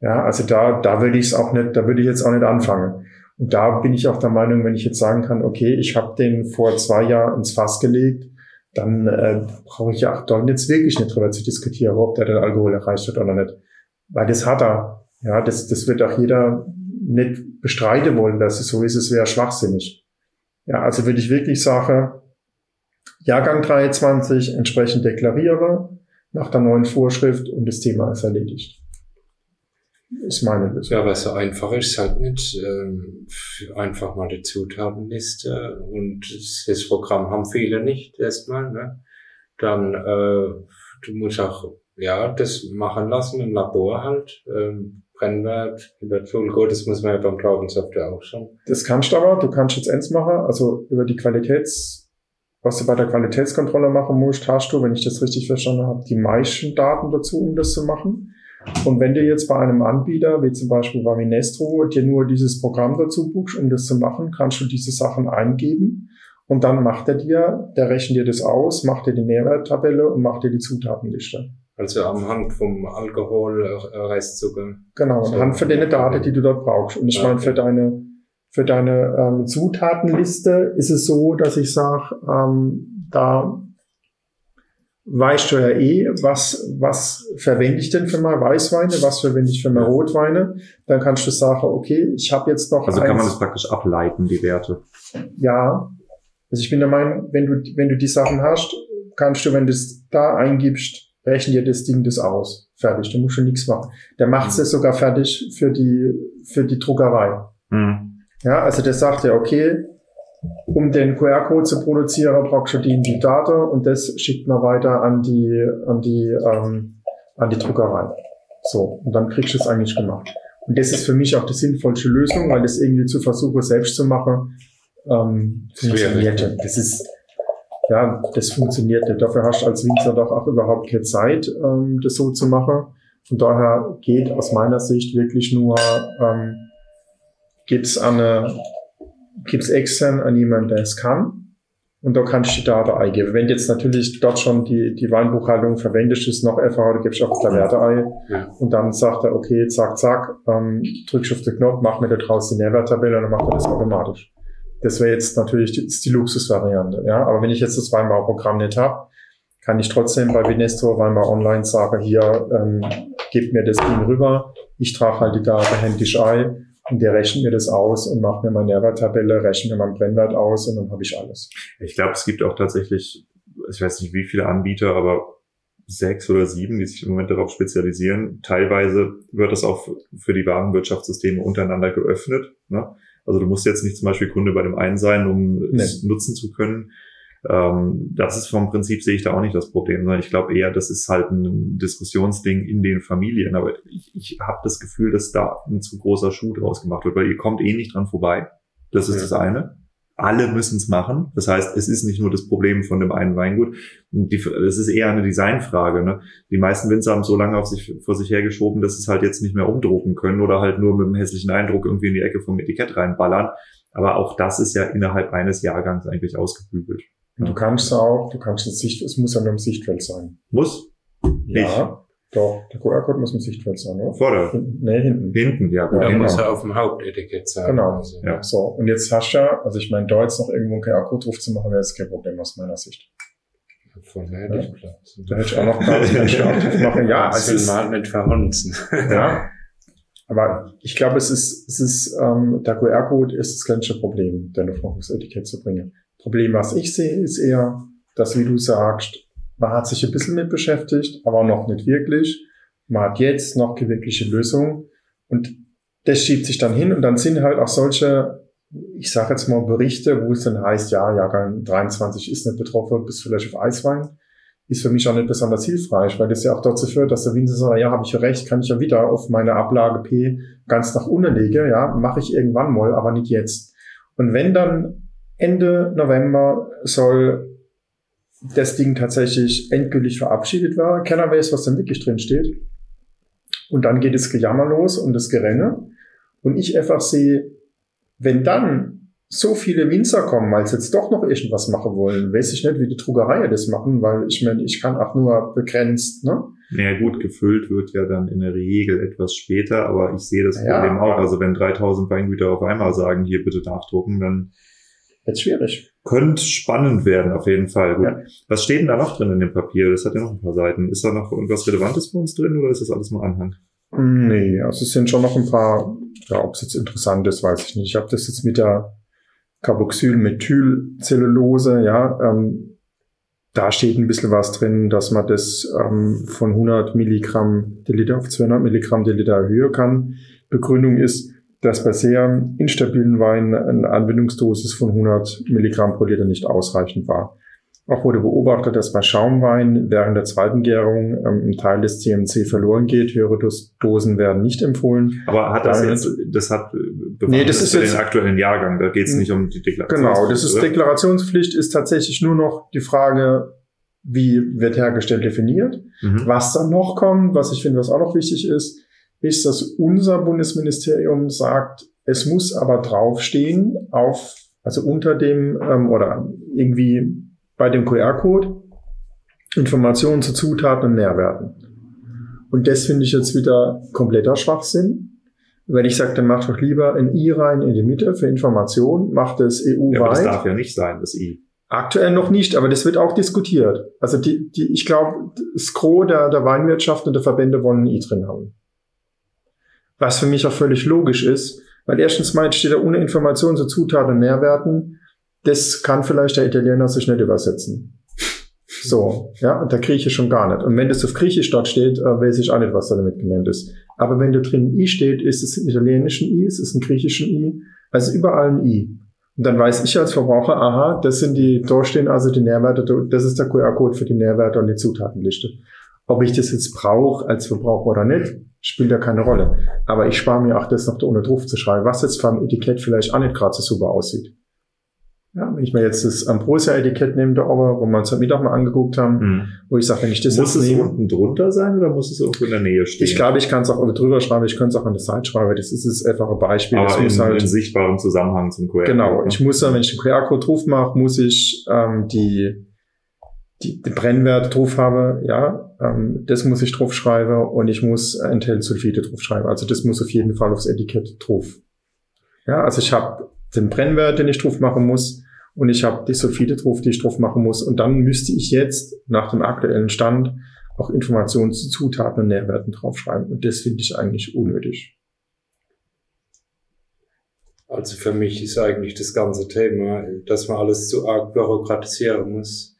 Ja, also da, da will ich es auch nicht, da würde ich jetzt auch nicht anfangen. Und da bin ich auch der Meinung, wenn ich jetzt sagen kann, okay, ich habe den vor zwei Jahren ins Fass gelegt, dann äh, brauche ich ja auch doch jetzt wirklich nicht drüber zu diskutieren, ob der den Alkohol erreicht hat oder nicht. Weil das hat er. Ja, das, das wird auch jeder nicht bestreiten wollen, dass es so ist, es wäre schwachsinnig. Ja, also würde ich wirklich sagen, Jahrgang 23 entsprechend deklariere nach der neuen Vorschrift und das Thema ist erledigt. Ist meine Lösung. Ja, aber so einfach ist halt nicht. Ähm, einfach mal die Zutatenliste und das Programm haben viele nicht erstmal. Ne? Dann äh, du musst auch ja das machen lassen im Labor halt. Ähm, Brennwert, Hyperjoule, das muss man ja beim Glaubensoftware auch schon. Das kannst du aber, du kannst jetzt eins machen, also über die Qualitäts, was du bei der Qualitätskontrolle machen musst, hast du, wenn ich das richtig verstanden habe, die meisten Daten dazu, um das zu machen. Und wenn du jetzt bei einem Anbieter, wie zum Beispiel bei Minestro, dir nur dieses Programm dazu buchst, um das zu machen, kannst du diese Sachen eingeben und dann macht er dir, der rechnet dir das aus, macht dir die Nährwerttabelle und macht dir die Zutatenliste. Also am Hand vom Alkohol, äh. Genau, so. anhand von den Daten, die du dort brauchst. Und ich okay. meine, für deine, für deine ähm, Zutatenliste ist es so, dass ich sage, ähm, da weißt du ja eh, was, was verwende ich denn für mal Weißweine, was verwende ich für mal Rotweine. Dann kannst du sagen, okay, ich habe jetzt noch. Also kann man das praktisch ableiten, die Werte. Ja. Also ich bin der Meinung, wenn du, wenn du die Sachen hast, kannst du, wenn du es da eingibst, rechnen dir das Ding das aus. Fertig. Du musst schon nichts machen. Der macht es mhm. sogar fertig für die, für die Druckerei. Mhm. Ja, also der sagt ja, okay, um den QR-Code zu produzieren, brauchst du die, die Daten und das schickt man weiter an die, an die, ähm, an die Druckerei. So. Und dann kriegst du es eigentlich gemacht. Und das ist für mich auch die sinnvollste Lösung, weil das irgendwie zu versuchen, selbst zu machen, ähm, funktioniert. Das ist, ja, das funktioniert nicht. Dafür hast du als Winzer doch auch überhaupt keine Zeit, ähm, das so zu machen. Von daher geht aus meiner Sicht wirklich nur, ähm, gibt's eine gibt's extern an jemanden, der es kann. Und da kannst du die Daten eingeben. Wenn du jetzt natürlich dort schon die, die Weinbuchhaltung verwendest, ist noch einfacher, du gibst auf der Werte ein. Ja. Und dann sagt er, okay, zack, zack, ähm, drückst auf den Knopf, mach mir da draußen die Nährwerttabelle und dann macht er das automatisch. Das wäre jetzt natürlich die, die Luxusvariante. Ja? Aber wenn ich jetzt das Weinbauprogramm nicht habe, kann ich trotzdem bei Vinesto Weinbau Online sagen, hier, ähm, gebt mir das Ding rüber, ich trage halt die Daten händisch ein und der rechnet mir das aus und macht mir meine Nährwerttabelle, rechnet mir meinen Brennwert aus und dann habe ich alles. Ich glaube, es gibt auch tatsächlich, ich weiß nicht wie viele Anbieter, aber sechs oder sieben, die sich im Moment darauf spezialisieren. Teilweise wird das auch für die Warenwirtschaftssysteme untereinander geöffnet. Ne? Also du musst jetzt nicht zum Beispiel Kunde bei dem einen sein, um nee. es nutzen zu können. Ähm, das ist vom Prinzip, sehe ich da auch nicht das Problem, sondern ich glaube eher, das ist halt ein Diskussionsding in den Familien. Aber ich, ich habe das Gefühl, dass da ein zu großer Schuh draus gemacht wird, weil ihr kommt eh nicht dran vorbei. Das ist ja. das eine alle müssen es machen. Das heißt, es ist nicht nur das Problem von dem einen Weingut. Es ist eher eine Designfrage. Ne? Die meisten Winzer haben so lange auf sich, vor sich hergeschoben, dass es halt jetzt nicht mehr umdrucken können oder halt nur mit einem hässlichen Eindruck irgendwie in die Ecke vom Etikett reinballern. Aber auch das ist ja innerhalb eines Jahrgangs eigentlich ausgebügelt. Und du kannst auch, du kannst ein Sicht, es muss ja nur im Sichtfeld sein. Muss? Ja. Nicht. Doch, der QR-Code muss im Sichtfeld sein, oder? Vorder. Nee, hinten. Hinten, ja. Gut, ja, genau. muss er auf dem Hauptetikett sein. Genau. Also, ja. So, und jetzt hast du ja, also ich meine, da jetzt noch irgendwo einen QR-Code drauf zu machen, wäre jetzt kein Problem aus meiner Sicht. Von ja. Platz. Da hätte ich auch noch Platz, wenn ich drauf machen. Ja, das will man nicht verhunzen. ja. Aber ich glaube, es ist, es ist, ähm, der QR-Code ist das kleinste Problem, dennoch noch aufs Etikett zu bringen. Problem, was ich sehe, ist eher, dass, wie du sagst, man hat sich ein bisschen mit beschäftigt, aber noch nicht wirklich. Man hat jetzt noch keine wirkliche Lösung. Und das schiebt sich dann hin und dann sind halt auch solche, ich sage jetzt mal Berichte, wo es dann heißt, ja, Jahrgang 23 ist nicht betroffen, bis vielleicht auf Eiswein, ist für mich auch nicht besonders hilfreich, weil das ja auch dazu führt, dass der Winzer sagt, ja, habe ich ja recht, kann ich ja wieder auf meine Ablage P ganz nach unten legen, ja, mache ich irgendwann mal, aber nicht jetzt. Und wenn dann Ende November soll das Ding tatsächlich endgültig verabschiedet war. Keiner weiß, was da wirklich drin steht. Und dann geht das Gejammer los und das Gerenne. Und ich einfach sehe, wenn dann so viele Winzer kommen, weil sie jetzt doch noch irgendwas machen wollen, weiß ich nicht, wie die Druckerei das machen, weil ich meine, ich kann auch nur begrenzt, ne? Naja, gut, gefüllt wird ja dann in der Regel etwas später, aber ich sehe das Ja. Problem auch. Also wenn 3000 Weingüter auf einmal sagen, hier bitte nachdrucken, dann Jetzt schwierig. Könnte spannend werden, auf jeden Fall. Gut. Ja. Was steht denn da noch drin in dem Papier? Das hat ja noch ein paar Seiten. Ist da noch irgendwas Relevantes für uns drin oder ist das alles nur Anhang? Nee, also es sind schon noch ein paar, ja, ob es jetzt interessant ist, weiß ich nicht. Ich habe das jetzt mit der Carboxylmethylcellulose, ja, ähm, da steht ein bisschen was drin, dass man das ähm, von 100 Milligramm der Liter auf 200 Milligramm der Liter erhöhen kann. Begründung ist, dass bei sehr instabilen Weinen eine Anwendungsdosis von 100 Milligramm pro Liter nicht ausreichend war. Auch wurde beobachtet, dass bei Schaumwein während der zweiten Gärung ähm, ein Teil des CMC verloren geht. Höhere Dos Dosen werden nicht empfohlen. Aber hat das jetzt, das hat, äh, Nee, das ist für jetzt- den aktuellen Jahrgang. Da geht es nicht um die Deklaration. Genau, das ist oder? Deklarationspflicht, ist tatsächlich nur noch die Frage, wie wird hergestellt definiert. Mhm. Was dann noch kommt, was ich finde, was auch noch wichtig ist, ist, dass unser Bundesministerium sagt, es muss aber draufstehen auf, also unter dem ähm, oder irgendwie bei dem QR-Code Informationen zu Zutaten und Nährwerten. Und das finde ich jetzt wieder kompletter Schwachsinn. Wenn ich sage, dann macht doch lieber ein I rein in die Mitte für Information, macht es Ja, aber das EU-weit. darf ja nicht sein, das I. Aktuell noch nicht, aber das wird auch diskutiert. Also die, die, ich glaube, das Gros der, der Weinwirtschaft und der Verbände wollen ein I drin haben. Was für mich auch völlig logisch ist, weil erstens mal steht da ohne Informationen zu Zutaten und Nährwerten. Das kann vielleicht der Italiener sich nicht übersetzen. So, ja, und der Grieche schon gar nicht. Und wenn das auf Griechisch dort steht, äh, weiß ich auch nicht, was da damit gemeint ist. Aber wenn da drin I steht, ist es ein italienischen I, es ist ein griechischen I, also überall ein I. Und dann weiß ich als Verbraucher, aha, das sind die, da stehen also die Nährwerte, das ist der QR-Code für die Nährwerte und die Zutatenliste. Ob ich das jetzt brauche als Verbraucher oder nicht, spielt ja keine Rolle. Aber ich spare mir auch das noch da ohne drauf zu schreiben, was jetzt vom Etikett vielleicht auch nicht gerade so super aussieht. Ja, wenn ich mir jetzt das Ambrosia-Etikett nehme, da aber, wo wir uns am Mittag mal angeguckt haben, Mhm. wo ich sage, wenn ich das Muss jetzt es nehme, unten drunter sein oder muss es irgendwo in der Nähe stehen? ich glaube, ich kann es auch drüber schreiben, ich könnte es auch an der Seite schreiben, das ist das einfache Beispiel. das aber in, muss halt, in sichtbarem Zusammenhang zum QR. Genau, ich muss dann, wenn ich den QR-Code drauf mache, muss ich ähm, die, die, die Brennwert drauf habe, ja, ähm, das muss ich drauf schreiben und ich muss äh, enthält Sulfide drauf schreiben. Also das muss auf jeden Fall aufs Etikett drauf. Ja, also ich habe den Brennwert, den ich drauf machen muss und ich habe die Sulfide drauf, die ich drauf machen muss und dann müsste ich jetzt nach dem aktuellen Stand auch Informationen zu Zutaten und Nährwerten draufschreiben und das finde ich eigentlich unnötig. Also für mich ist eigentlich das ganze Thema, dass man alles zu arg bürokratisieren muss.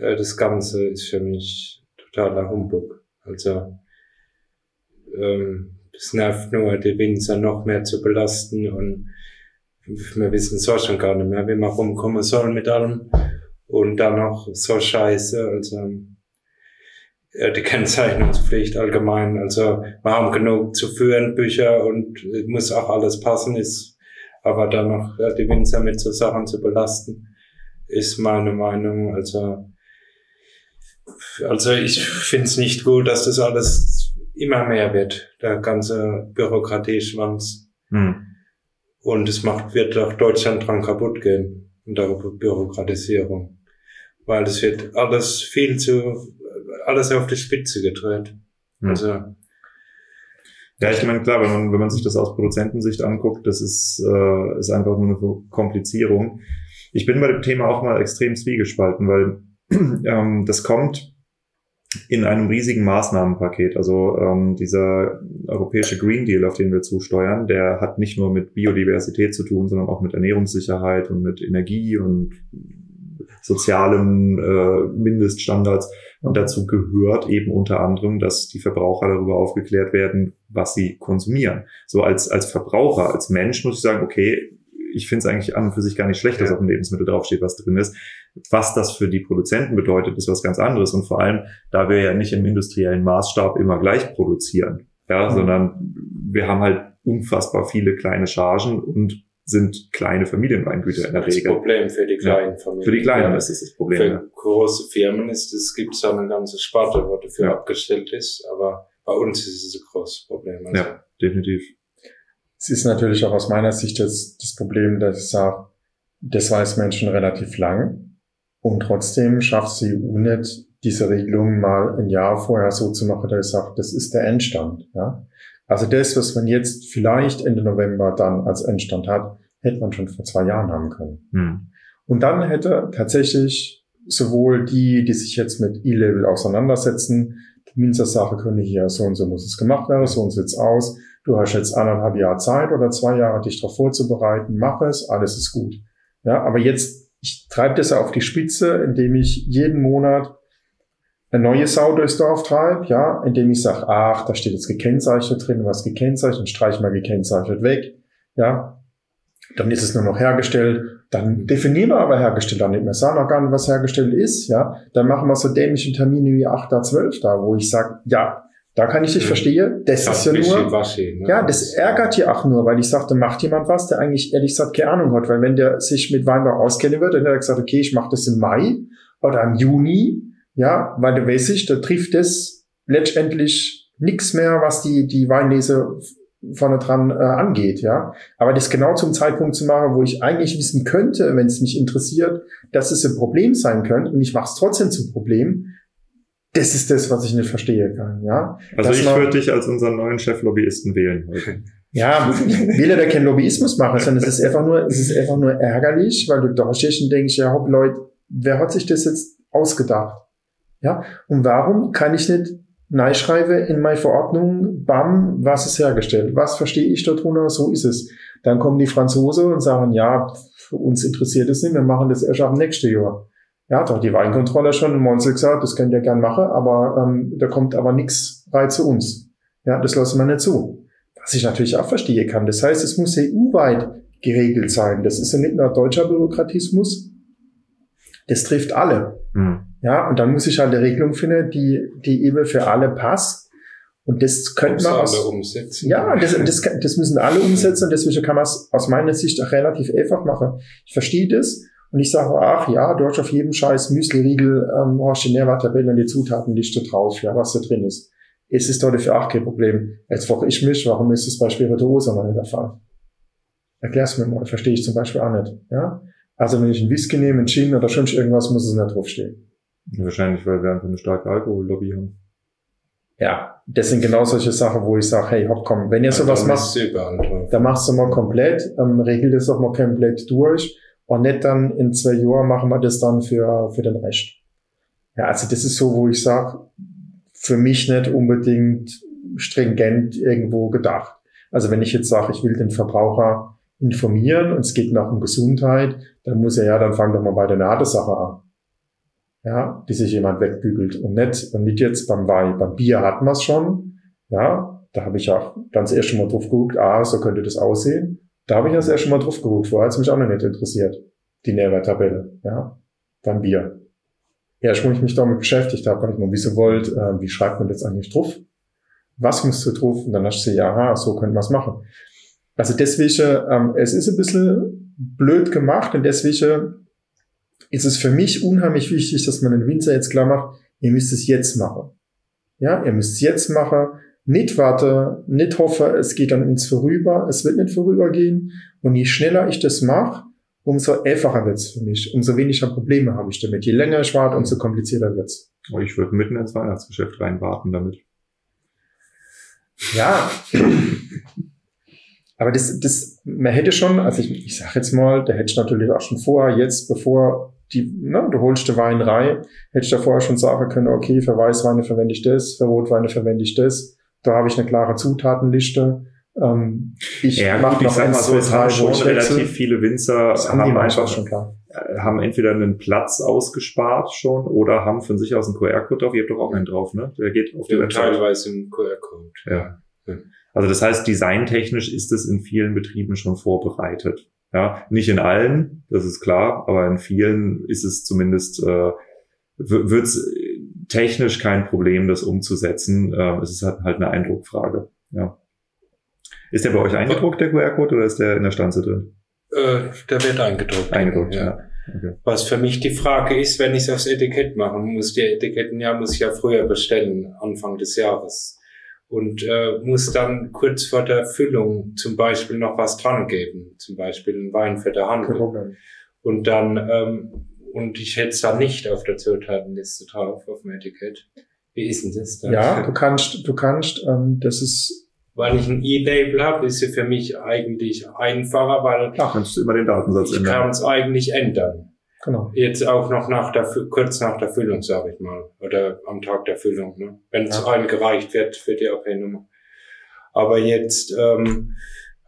Äh, Das Ganze ist für mich totaler Humbug. Also ähm, es nervt nur, die Winzer noch mehr zu belasten und wir wissen so schon gar nicht mehr, wie man rumkommen soll mit allem. Und dann noch so scheiße, also ja, die Kennzeichnungspflicht allgemein. Also wir haben genug zu führen, Bücher und es muss auch alles passen, ist aber dann noch ja, die Winzer mit so Sachen zu belasten, ist meine Meinung. Also, also ich finde es nicht gut, dass das alles immer mehr wird, der ganze Bürokratieschwanz. Hm. Und es macht, wird auch Deutschland dran kaputt gehen, unter Bürokratisierung. Weil es wird alles viel zu, alles auf die Spitze gedreht. Hm. Also, Ja, ich meine, klar, wenn man, wenn man sich das aus Produzentensicht anguckt, das ist, äh, ist einfach nur eine Komplizierung. Ich bin bei dem Thema auch mal extrem zwiegespalten, weil ähm, das kommt in einem riesigen Maßnahmenpaket. Also ähm, dieser europäische Green Deal, auf den wir zusteuern, der hat nicht nur mit Biodiversität zu tun, sondern auch mit Ernährungssicherheit und mit Energie und sozialen äh, Mindeststandards. Und dazu gehört eben unter anderem, dass die Verbraucher darüber aufgeklärt werden, was sie konsumieren. So als, als Verbraucher, als Mensch muss ich sagen, okay, ich finde es eigentlich an und für sich gar nicht schlecht, dass auf dem Lebensmittel draufsteht, was drin ist. Was das für die Produzenten bedeutet, ist was ganz anderes. Und vor allem, da wir ja nicht im industriellen Maßstab immer gleich produzieren, ja, Mhm. sondern wir haben halt unfassbar viele kleine Chargen und sind kleine Familienweingüter in der das Regel. Problem für die Ja. kleinen Familien. Für die Kleinen Ja. ist das das Problem. Für Ja. große Firmen ist es, gibt es eine ganze Sparte, wo dafür Ja. abgestellt ist, aber bei uns ist es ein großes Problem. Also, Ja, definitiv. Es ist natürlich auch aus meiner Sicht das, das Problem, dass ich sage, das weiß Menschen relativ lang und trotzdem schafft die EU nicht, diese Regelung mal ein Jahr vorher so zu machen, dass ich sage, das ist der Endstand. Ja? Also das, was man jetzt vielleicht Ende November dann als Endstand hat, hätte man schon vor zwei Jahren haben können. Hm. Und dann hätte tatsächlich sowohl die, die sich jetzt mit E-Label auseinandersetzen, die Minzer Sache können hier, so und so muss es gemacht werden, so und so sieht's aus. Du hast jetzt anderthalb Jahre Zeit oder zwei Jahre, dich darauf vorzubereiten, mach es, alles ist gut. Ja, aber jetzt, ich treibe das auf die Spitze, indem ich jeden Monat eine neue Sau durchs Dorf treibe, ja, indem ich sage, ach, da steht jetzt gekennzeichnet drin, was gekennzeichnet, streich mal gekennzeichnet weg, ja, dann ist es nur noch hergestellt, dann definieren wir aber hergestellt dann nicht mehr, sagen auch gar nicht, was hergestellt ist, ja, dann machen wir so dämliche Termine wie 8. 12. da, wo ich sage, ja, da kann ich dich Mhm. verstehen, das ist ja nur, Waschi, ne? ja, das ärgert hier auch nur, weil ich sagte, macht jemand was, der eigentlich ehrlich gesagt keine Ahnung hat, weil wenn der sich mit Weinbau auskennen würde, dann hätte er gesagt, okay, ich mache das im Mai oder im Juni, ja, weil du weißt, ich, da trifft das letztendlich nichts mehr, was die, die Weinlese vorne dran äh, angeht, ja. Aber das genau zum Zeitpunkt zu machen, wo ich eigentlich wissen könnte, wenn es mich interessiert, dass es ein Problem sein könnte und ich mache es trotzdem zum Problem, das ist das, was ich nicht verstehe kann, ja. Also Dass ich würde dich als unseren neuen Cheflobbyisten wählen heute. Ja, will er da keinen Lobbyismus machen, sondern es ist einfach nur, es ist einfach nur ärgerlich, weil du da stehst und denkst, ja, hopp, Leute, wer hat sich das jetzt ausgedacht? Ja, und warum kann ich nicht neischreibe in meine Verordnung, bam, was ist hergestellt? Was verstehe ich darunter? So ist es. Dann kommen die Franzosen und sagen, ja, für uns interessiert es nicht, wir machen das erst ab nächstes Jahr. Ja, doch die Weinkontrolle schon in Monzel gesagt, das könnt ihr gern machen, aber ähm, da kommt aber nichts rein zu uns. Ja, das lassen wir nicht zu. Was ich natürlich auch verstehen kann. Das heißt, es muss EU-weit geregelt sein. Das ist ja nicht nur deutscher Bürokratismus. Das trifft alle. Hm. Ja, und dann muss ich halt eine Regelung finden, die, die eben für alle passt. Und das könnte man alle aus, umsetzen. ja, das, das, das müssen alle umsetzen und deswegen kann man es aus meiner Sicht auch relativ einfach machen. Ich verstehe das und ich sage, ach ja, du hast auf jedem scheiß Müsli-Riegel, ähm, hast die Nährwerttabelle und die Zutatenliste drauf, ja, was da drin ist. Es ist doch dafür auch kein Problem. Jetzt frage ich mich, warum ist es bei Spirituosa noch nicht der Fall? Erklär's mir mal, verstehe ich zum Beispiel auch nicht, ja. Also wenn ich einen Whisky nehme, einen Gin oder sonst irgendwas, muss es nicht draufstehen. Wahrscheinlich, weil wir einfach eine starke Alkohollobby haben. Ja, das sind genau solche Sachen, wo ich sage, hey, hopp, komm, wenn ihr sowas macht, macht. dann machst du mal komplett, ähm, regel das doch mal komplett durch und nicht dann in zwei Jahren machen wir das dann für, für den Rest. Ja, also das ist so, wo ich sage, für mich nicht unbedingt stringent irgendwo gedacht. Also wenn ich jetzt sage, ich will den Verbraucher informieren und es geht noch um Gesundheit, dann muss er ja, dann fang doch mal bei der Nadesache an. Ja, die sich jemand wegbügelt und nicht, und nicht jetzt beim Wein. Beim Bier hatten wir es schon. Ja, da habe ich auch ganz erst schon mal drauf geguckt, ah, so könnte das aussehen. Da habe ich das erst schon mal drauf geguckt. Vorher hat es mich auch noch nicht interessiert. Die Nährwerttabelle, ja, beim Bier. Erst, wo ich mich damit beschäftigt habe, kann ich mal wissen wollt, äh, wie schreibt man das eigentlich drauf? Was musst du drauf? Und dann hast du ja, so könnte man es machen. Also deswegen, ähm, es ist ein bisschen blöd gemacht und deswegen ist es für mich unheimlich wichtig, dass man den Winzer jetzt klar macht, ihr müsst es jetzt machen. Ja, ihr müsst es jetzt machen, nicht warten, nicht hoffen, es geht an uns vorüber, es wird nicht vorübergehen. Und je schneller ich das mache, umso einfacher wird's für mich, umso weniger Probleme habe ich damit. Je länger ich warte, umso komplizierter wird's. Oh, Ich würde mitten ins Weihnachtsgeschäft reinwarten damit. Ja. Aber das, das, man hätte schon, also ich, ich sag jetzt mal, da hätte ich natürlich auch schon vorher, jetzt, bevor die, ne, du holst die Wein rein, hätte ich da vorher schon sagen können, okay, für Weißweine verwende ich das, für Rotweine verwende ich das. Da habe ich eine klare Zutatenliste. Ähm, ich mache noch eins, zwei, es haben schon ich wechsle. relativ viele Winzer Das haben die haben einfach schon klar. äh, haben entweder einen Platz ausgespart schon oder haben von sich aus einen QR-Code drauf. Ihr habt doch auch einen drauf, ne? Der geht auf die Ja, Website. teilweise im QR-Code. Ja. Also das heißt, designtechnisch ist es in vielen Betrieben schon vorbereitet. Ja, nicht in allen, das ist klar, aber in vielen ist es zumindest äh, wird es technisch kein Problem, das umzusetzen. Äh, es ist halt, halt eine Eindruckfrage. Ja. Ist der bei euch eingedruckt, der QR-Code, oder ist der in der Stanze drin? Äh, der wird eingedruckt. Eingedruckt, ja. Okay. Was für mich die Frage ist, wenn ich es aufs Etikett mache, muss die Etiketten ja, muss ich ja früher bestellen, Anfang des Jahres. und äh, muss dann kurz vor der Füllung zum Beispiel noch was dran geben, zum Beispiel ein Wein für der Handel. Und dann ähm, und ich hätte es dann nicht auf der Zutatenliste drauf auf dem Etikett. Wie ist denn das dann? Ja, du kannst, du kannst, ähm, das ist weil ich ein E-Label habe, ist es für mich eigentlich einfacher, weil Klar, kannst du immer den Datensatz ich ändern. kann es eigentlich ändern. genau. Jetzt auch noch nach der, kurz nach der Füllung, sage ich mal. Oder am Tag der Füllung, ne? wenn es Ja. eingereicht wird für die AP-Nummer. Aber jetzt, ähm,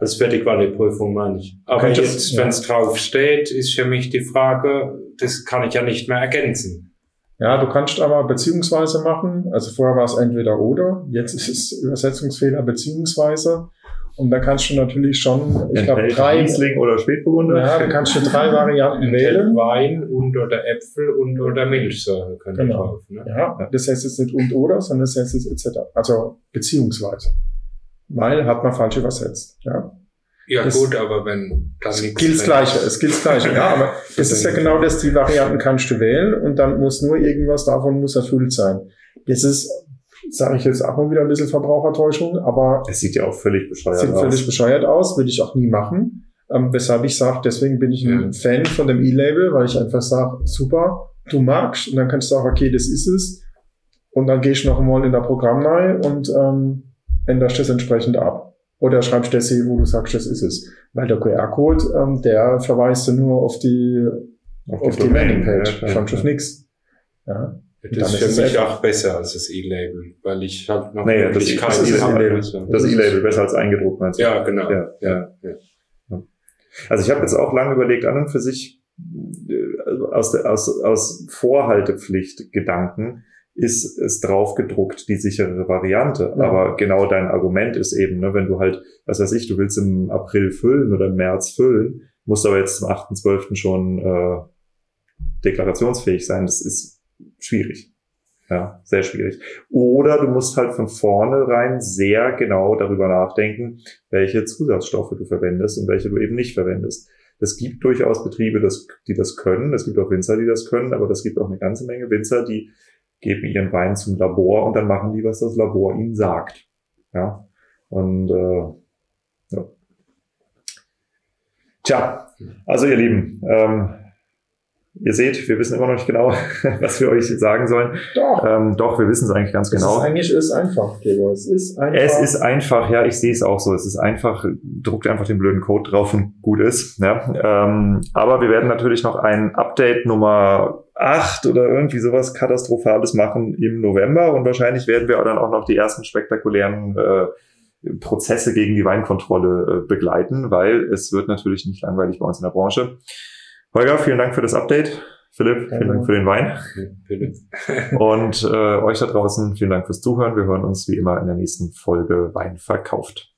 als für die Quali-Prüfung meine ich. Aber Okay, jetzt, ja. wenn es drauf steht, ist für mich die Frage, das kann ich ja nicht mehr ergänzen. Ja, du kannst aber beziehungsweise machen. Also vorher war es entweder oder. Jetzt ist es Übersetzungsfehler beziehungsweise. Und da kannst du natürlich schon, ich glaube, drei, Riesling oder Spätburgunder. ja, du kannst schon drei Varianten wählen. Wein und oder Äpfel und oder Milchsäure können Genau. drauf. Ne? Ja, das heißt jetzt nicht und oder, sondern das heißt jetzt etc. Also beziehungsweise. Weil hat man falsch übersetzt. Ja. Ja Das- gut, aber wenn da Es nichts gilt das Gleiche, es gilt das Gleiche. Ja, aber das ist ja genau das, die Varianten kannst du wählen und dann muss nur irgendwas davon muss erfüllt sein. Das ist, sage ich jetzt auch mal wieder ein bisschen Verbrauchertäuschung, aber Es sieht ja auch völlig bescheuert sieht aus. völlig bescheuert aus, würde ich auch nie machen. Ähm, weshalb ich sage, deswegen bin ich ein Ja. Fan von dem E-Label, weil ich einfach sage, super, du magst und dann kannst du sagen, okay, das ist es. Und dann gehst du noch einmal in der Programm rein und ähm, änderst das entsprechend ab. Oder schreibst das hier, wo du sagst, das ist es. Weil der QR-Code, ähm, der verweist ja nur auf die, auf die Domain, Landingpage, ja, sonst ja. auf nichts. Ja. Das ist für es mich auch besser als das E-Label, weil ich halt noch Nee, das keine das. E-Label. Das E-Label besser als eingedruckt, meinst du? Ja, genau. Ja, ja. ja. Also ich habe jetzt auch lange überlegt, an und für sich äh, aus, der, aus, aus Vorhaltepflicht-Gedanken ist es draufgedruckt, die sichere Variante. Ja. Aber genau dein Argument ist eben, ne, wenn du halt, was weiß ich, du willst im April füllen oder im März füllen, musst aber jetzt zum 8.12. schon äh, deklarationsfähig sein. Das ist schwierig. Ja, sehr schwierig. Oder du musst halt von vornherein sehr genau darüber nachdenken, welche Zusatzstoffe du verwendest und welche du eben nicht verwendest. Es gibt durchaus Betriebe, das, die das können. Es gibt auch Winzer, die das können, aber es gibt auch eine ganze Menge Winzer, die geben ihren Wein zum Labor und dann machen die, was das Labor ihnen sagt. Ja. Und äh, ja. Tja, also ihr Lieben, ähm, ihr seht, wir wissen immer noch nicht genau, was wir euch sagen sollen. Doch, Ähm, doch, wir wissen es eigentlich ganz genau. ist eigentlich ist einfach, Gregor. Es ist einfach. Es ist einfach, ja, ich sehe es auch so. Es ist einfach, druckt einfach den blöden Code drauf und gut ist. Ja. Ähm, aber wir werden natürlich noch ein Update Nummer 8 oder irgendwie sowas Katastrophales machen im November und wahrscheinlich werden wir dann auch noch die ersten spektakulären äh, Prozesse gegen die Weinkontrolle äh, begleiten, weil es wird natürlich nicht langweilig bei uns in der Branche. Holger, vielen Dank für das Update. Philipp, vielen. Dank für den Wein. Und äh, euch da draußen, vielen Dank fürs Zuhören. Wir hören uns wie immer in der nächsten Folge Wein verkauft.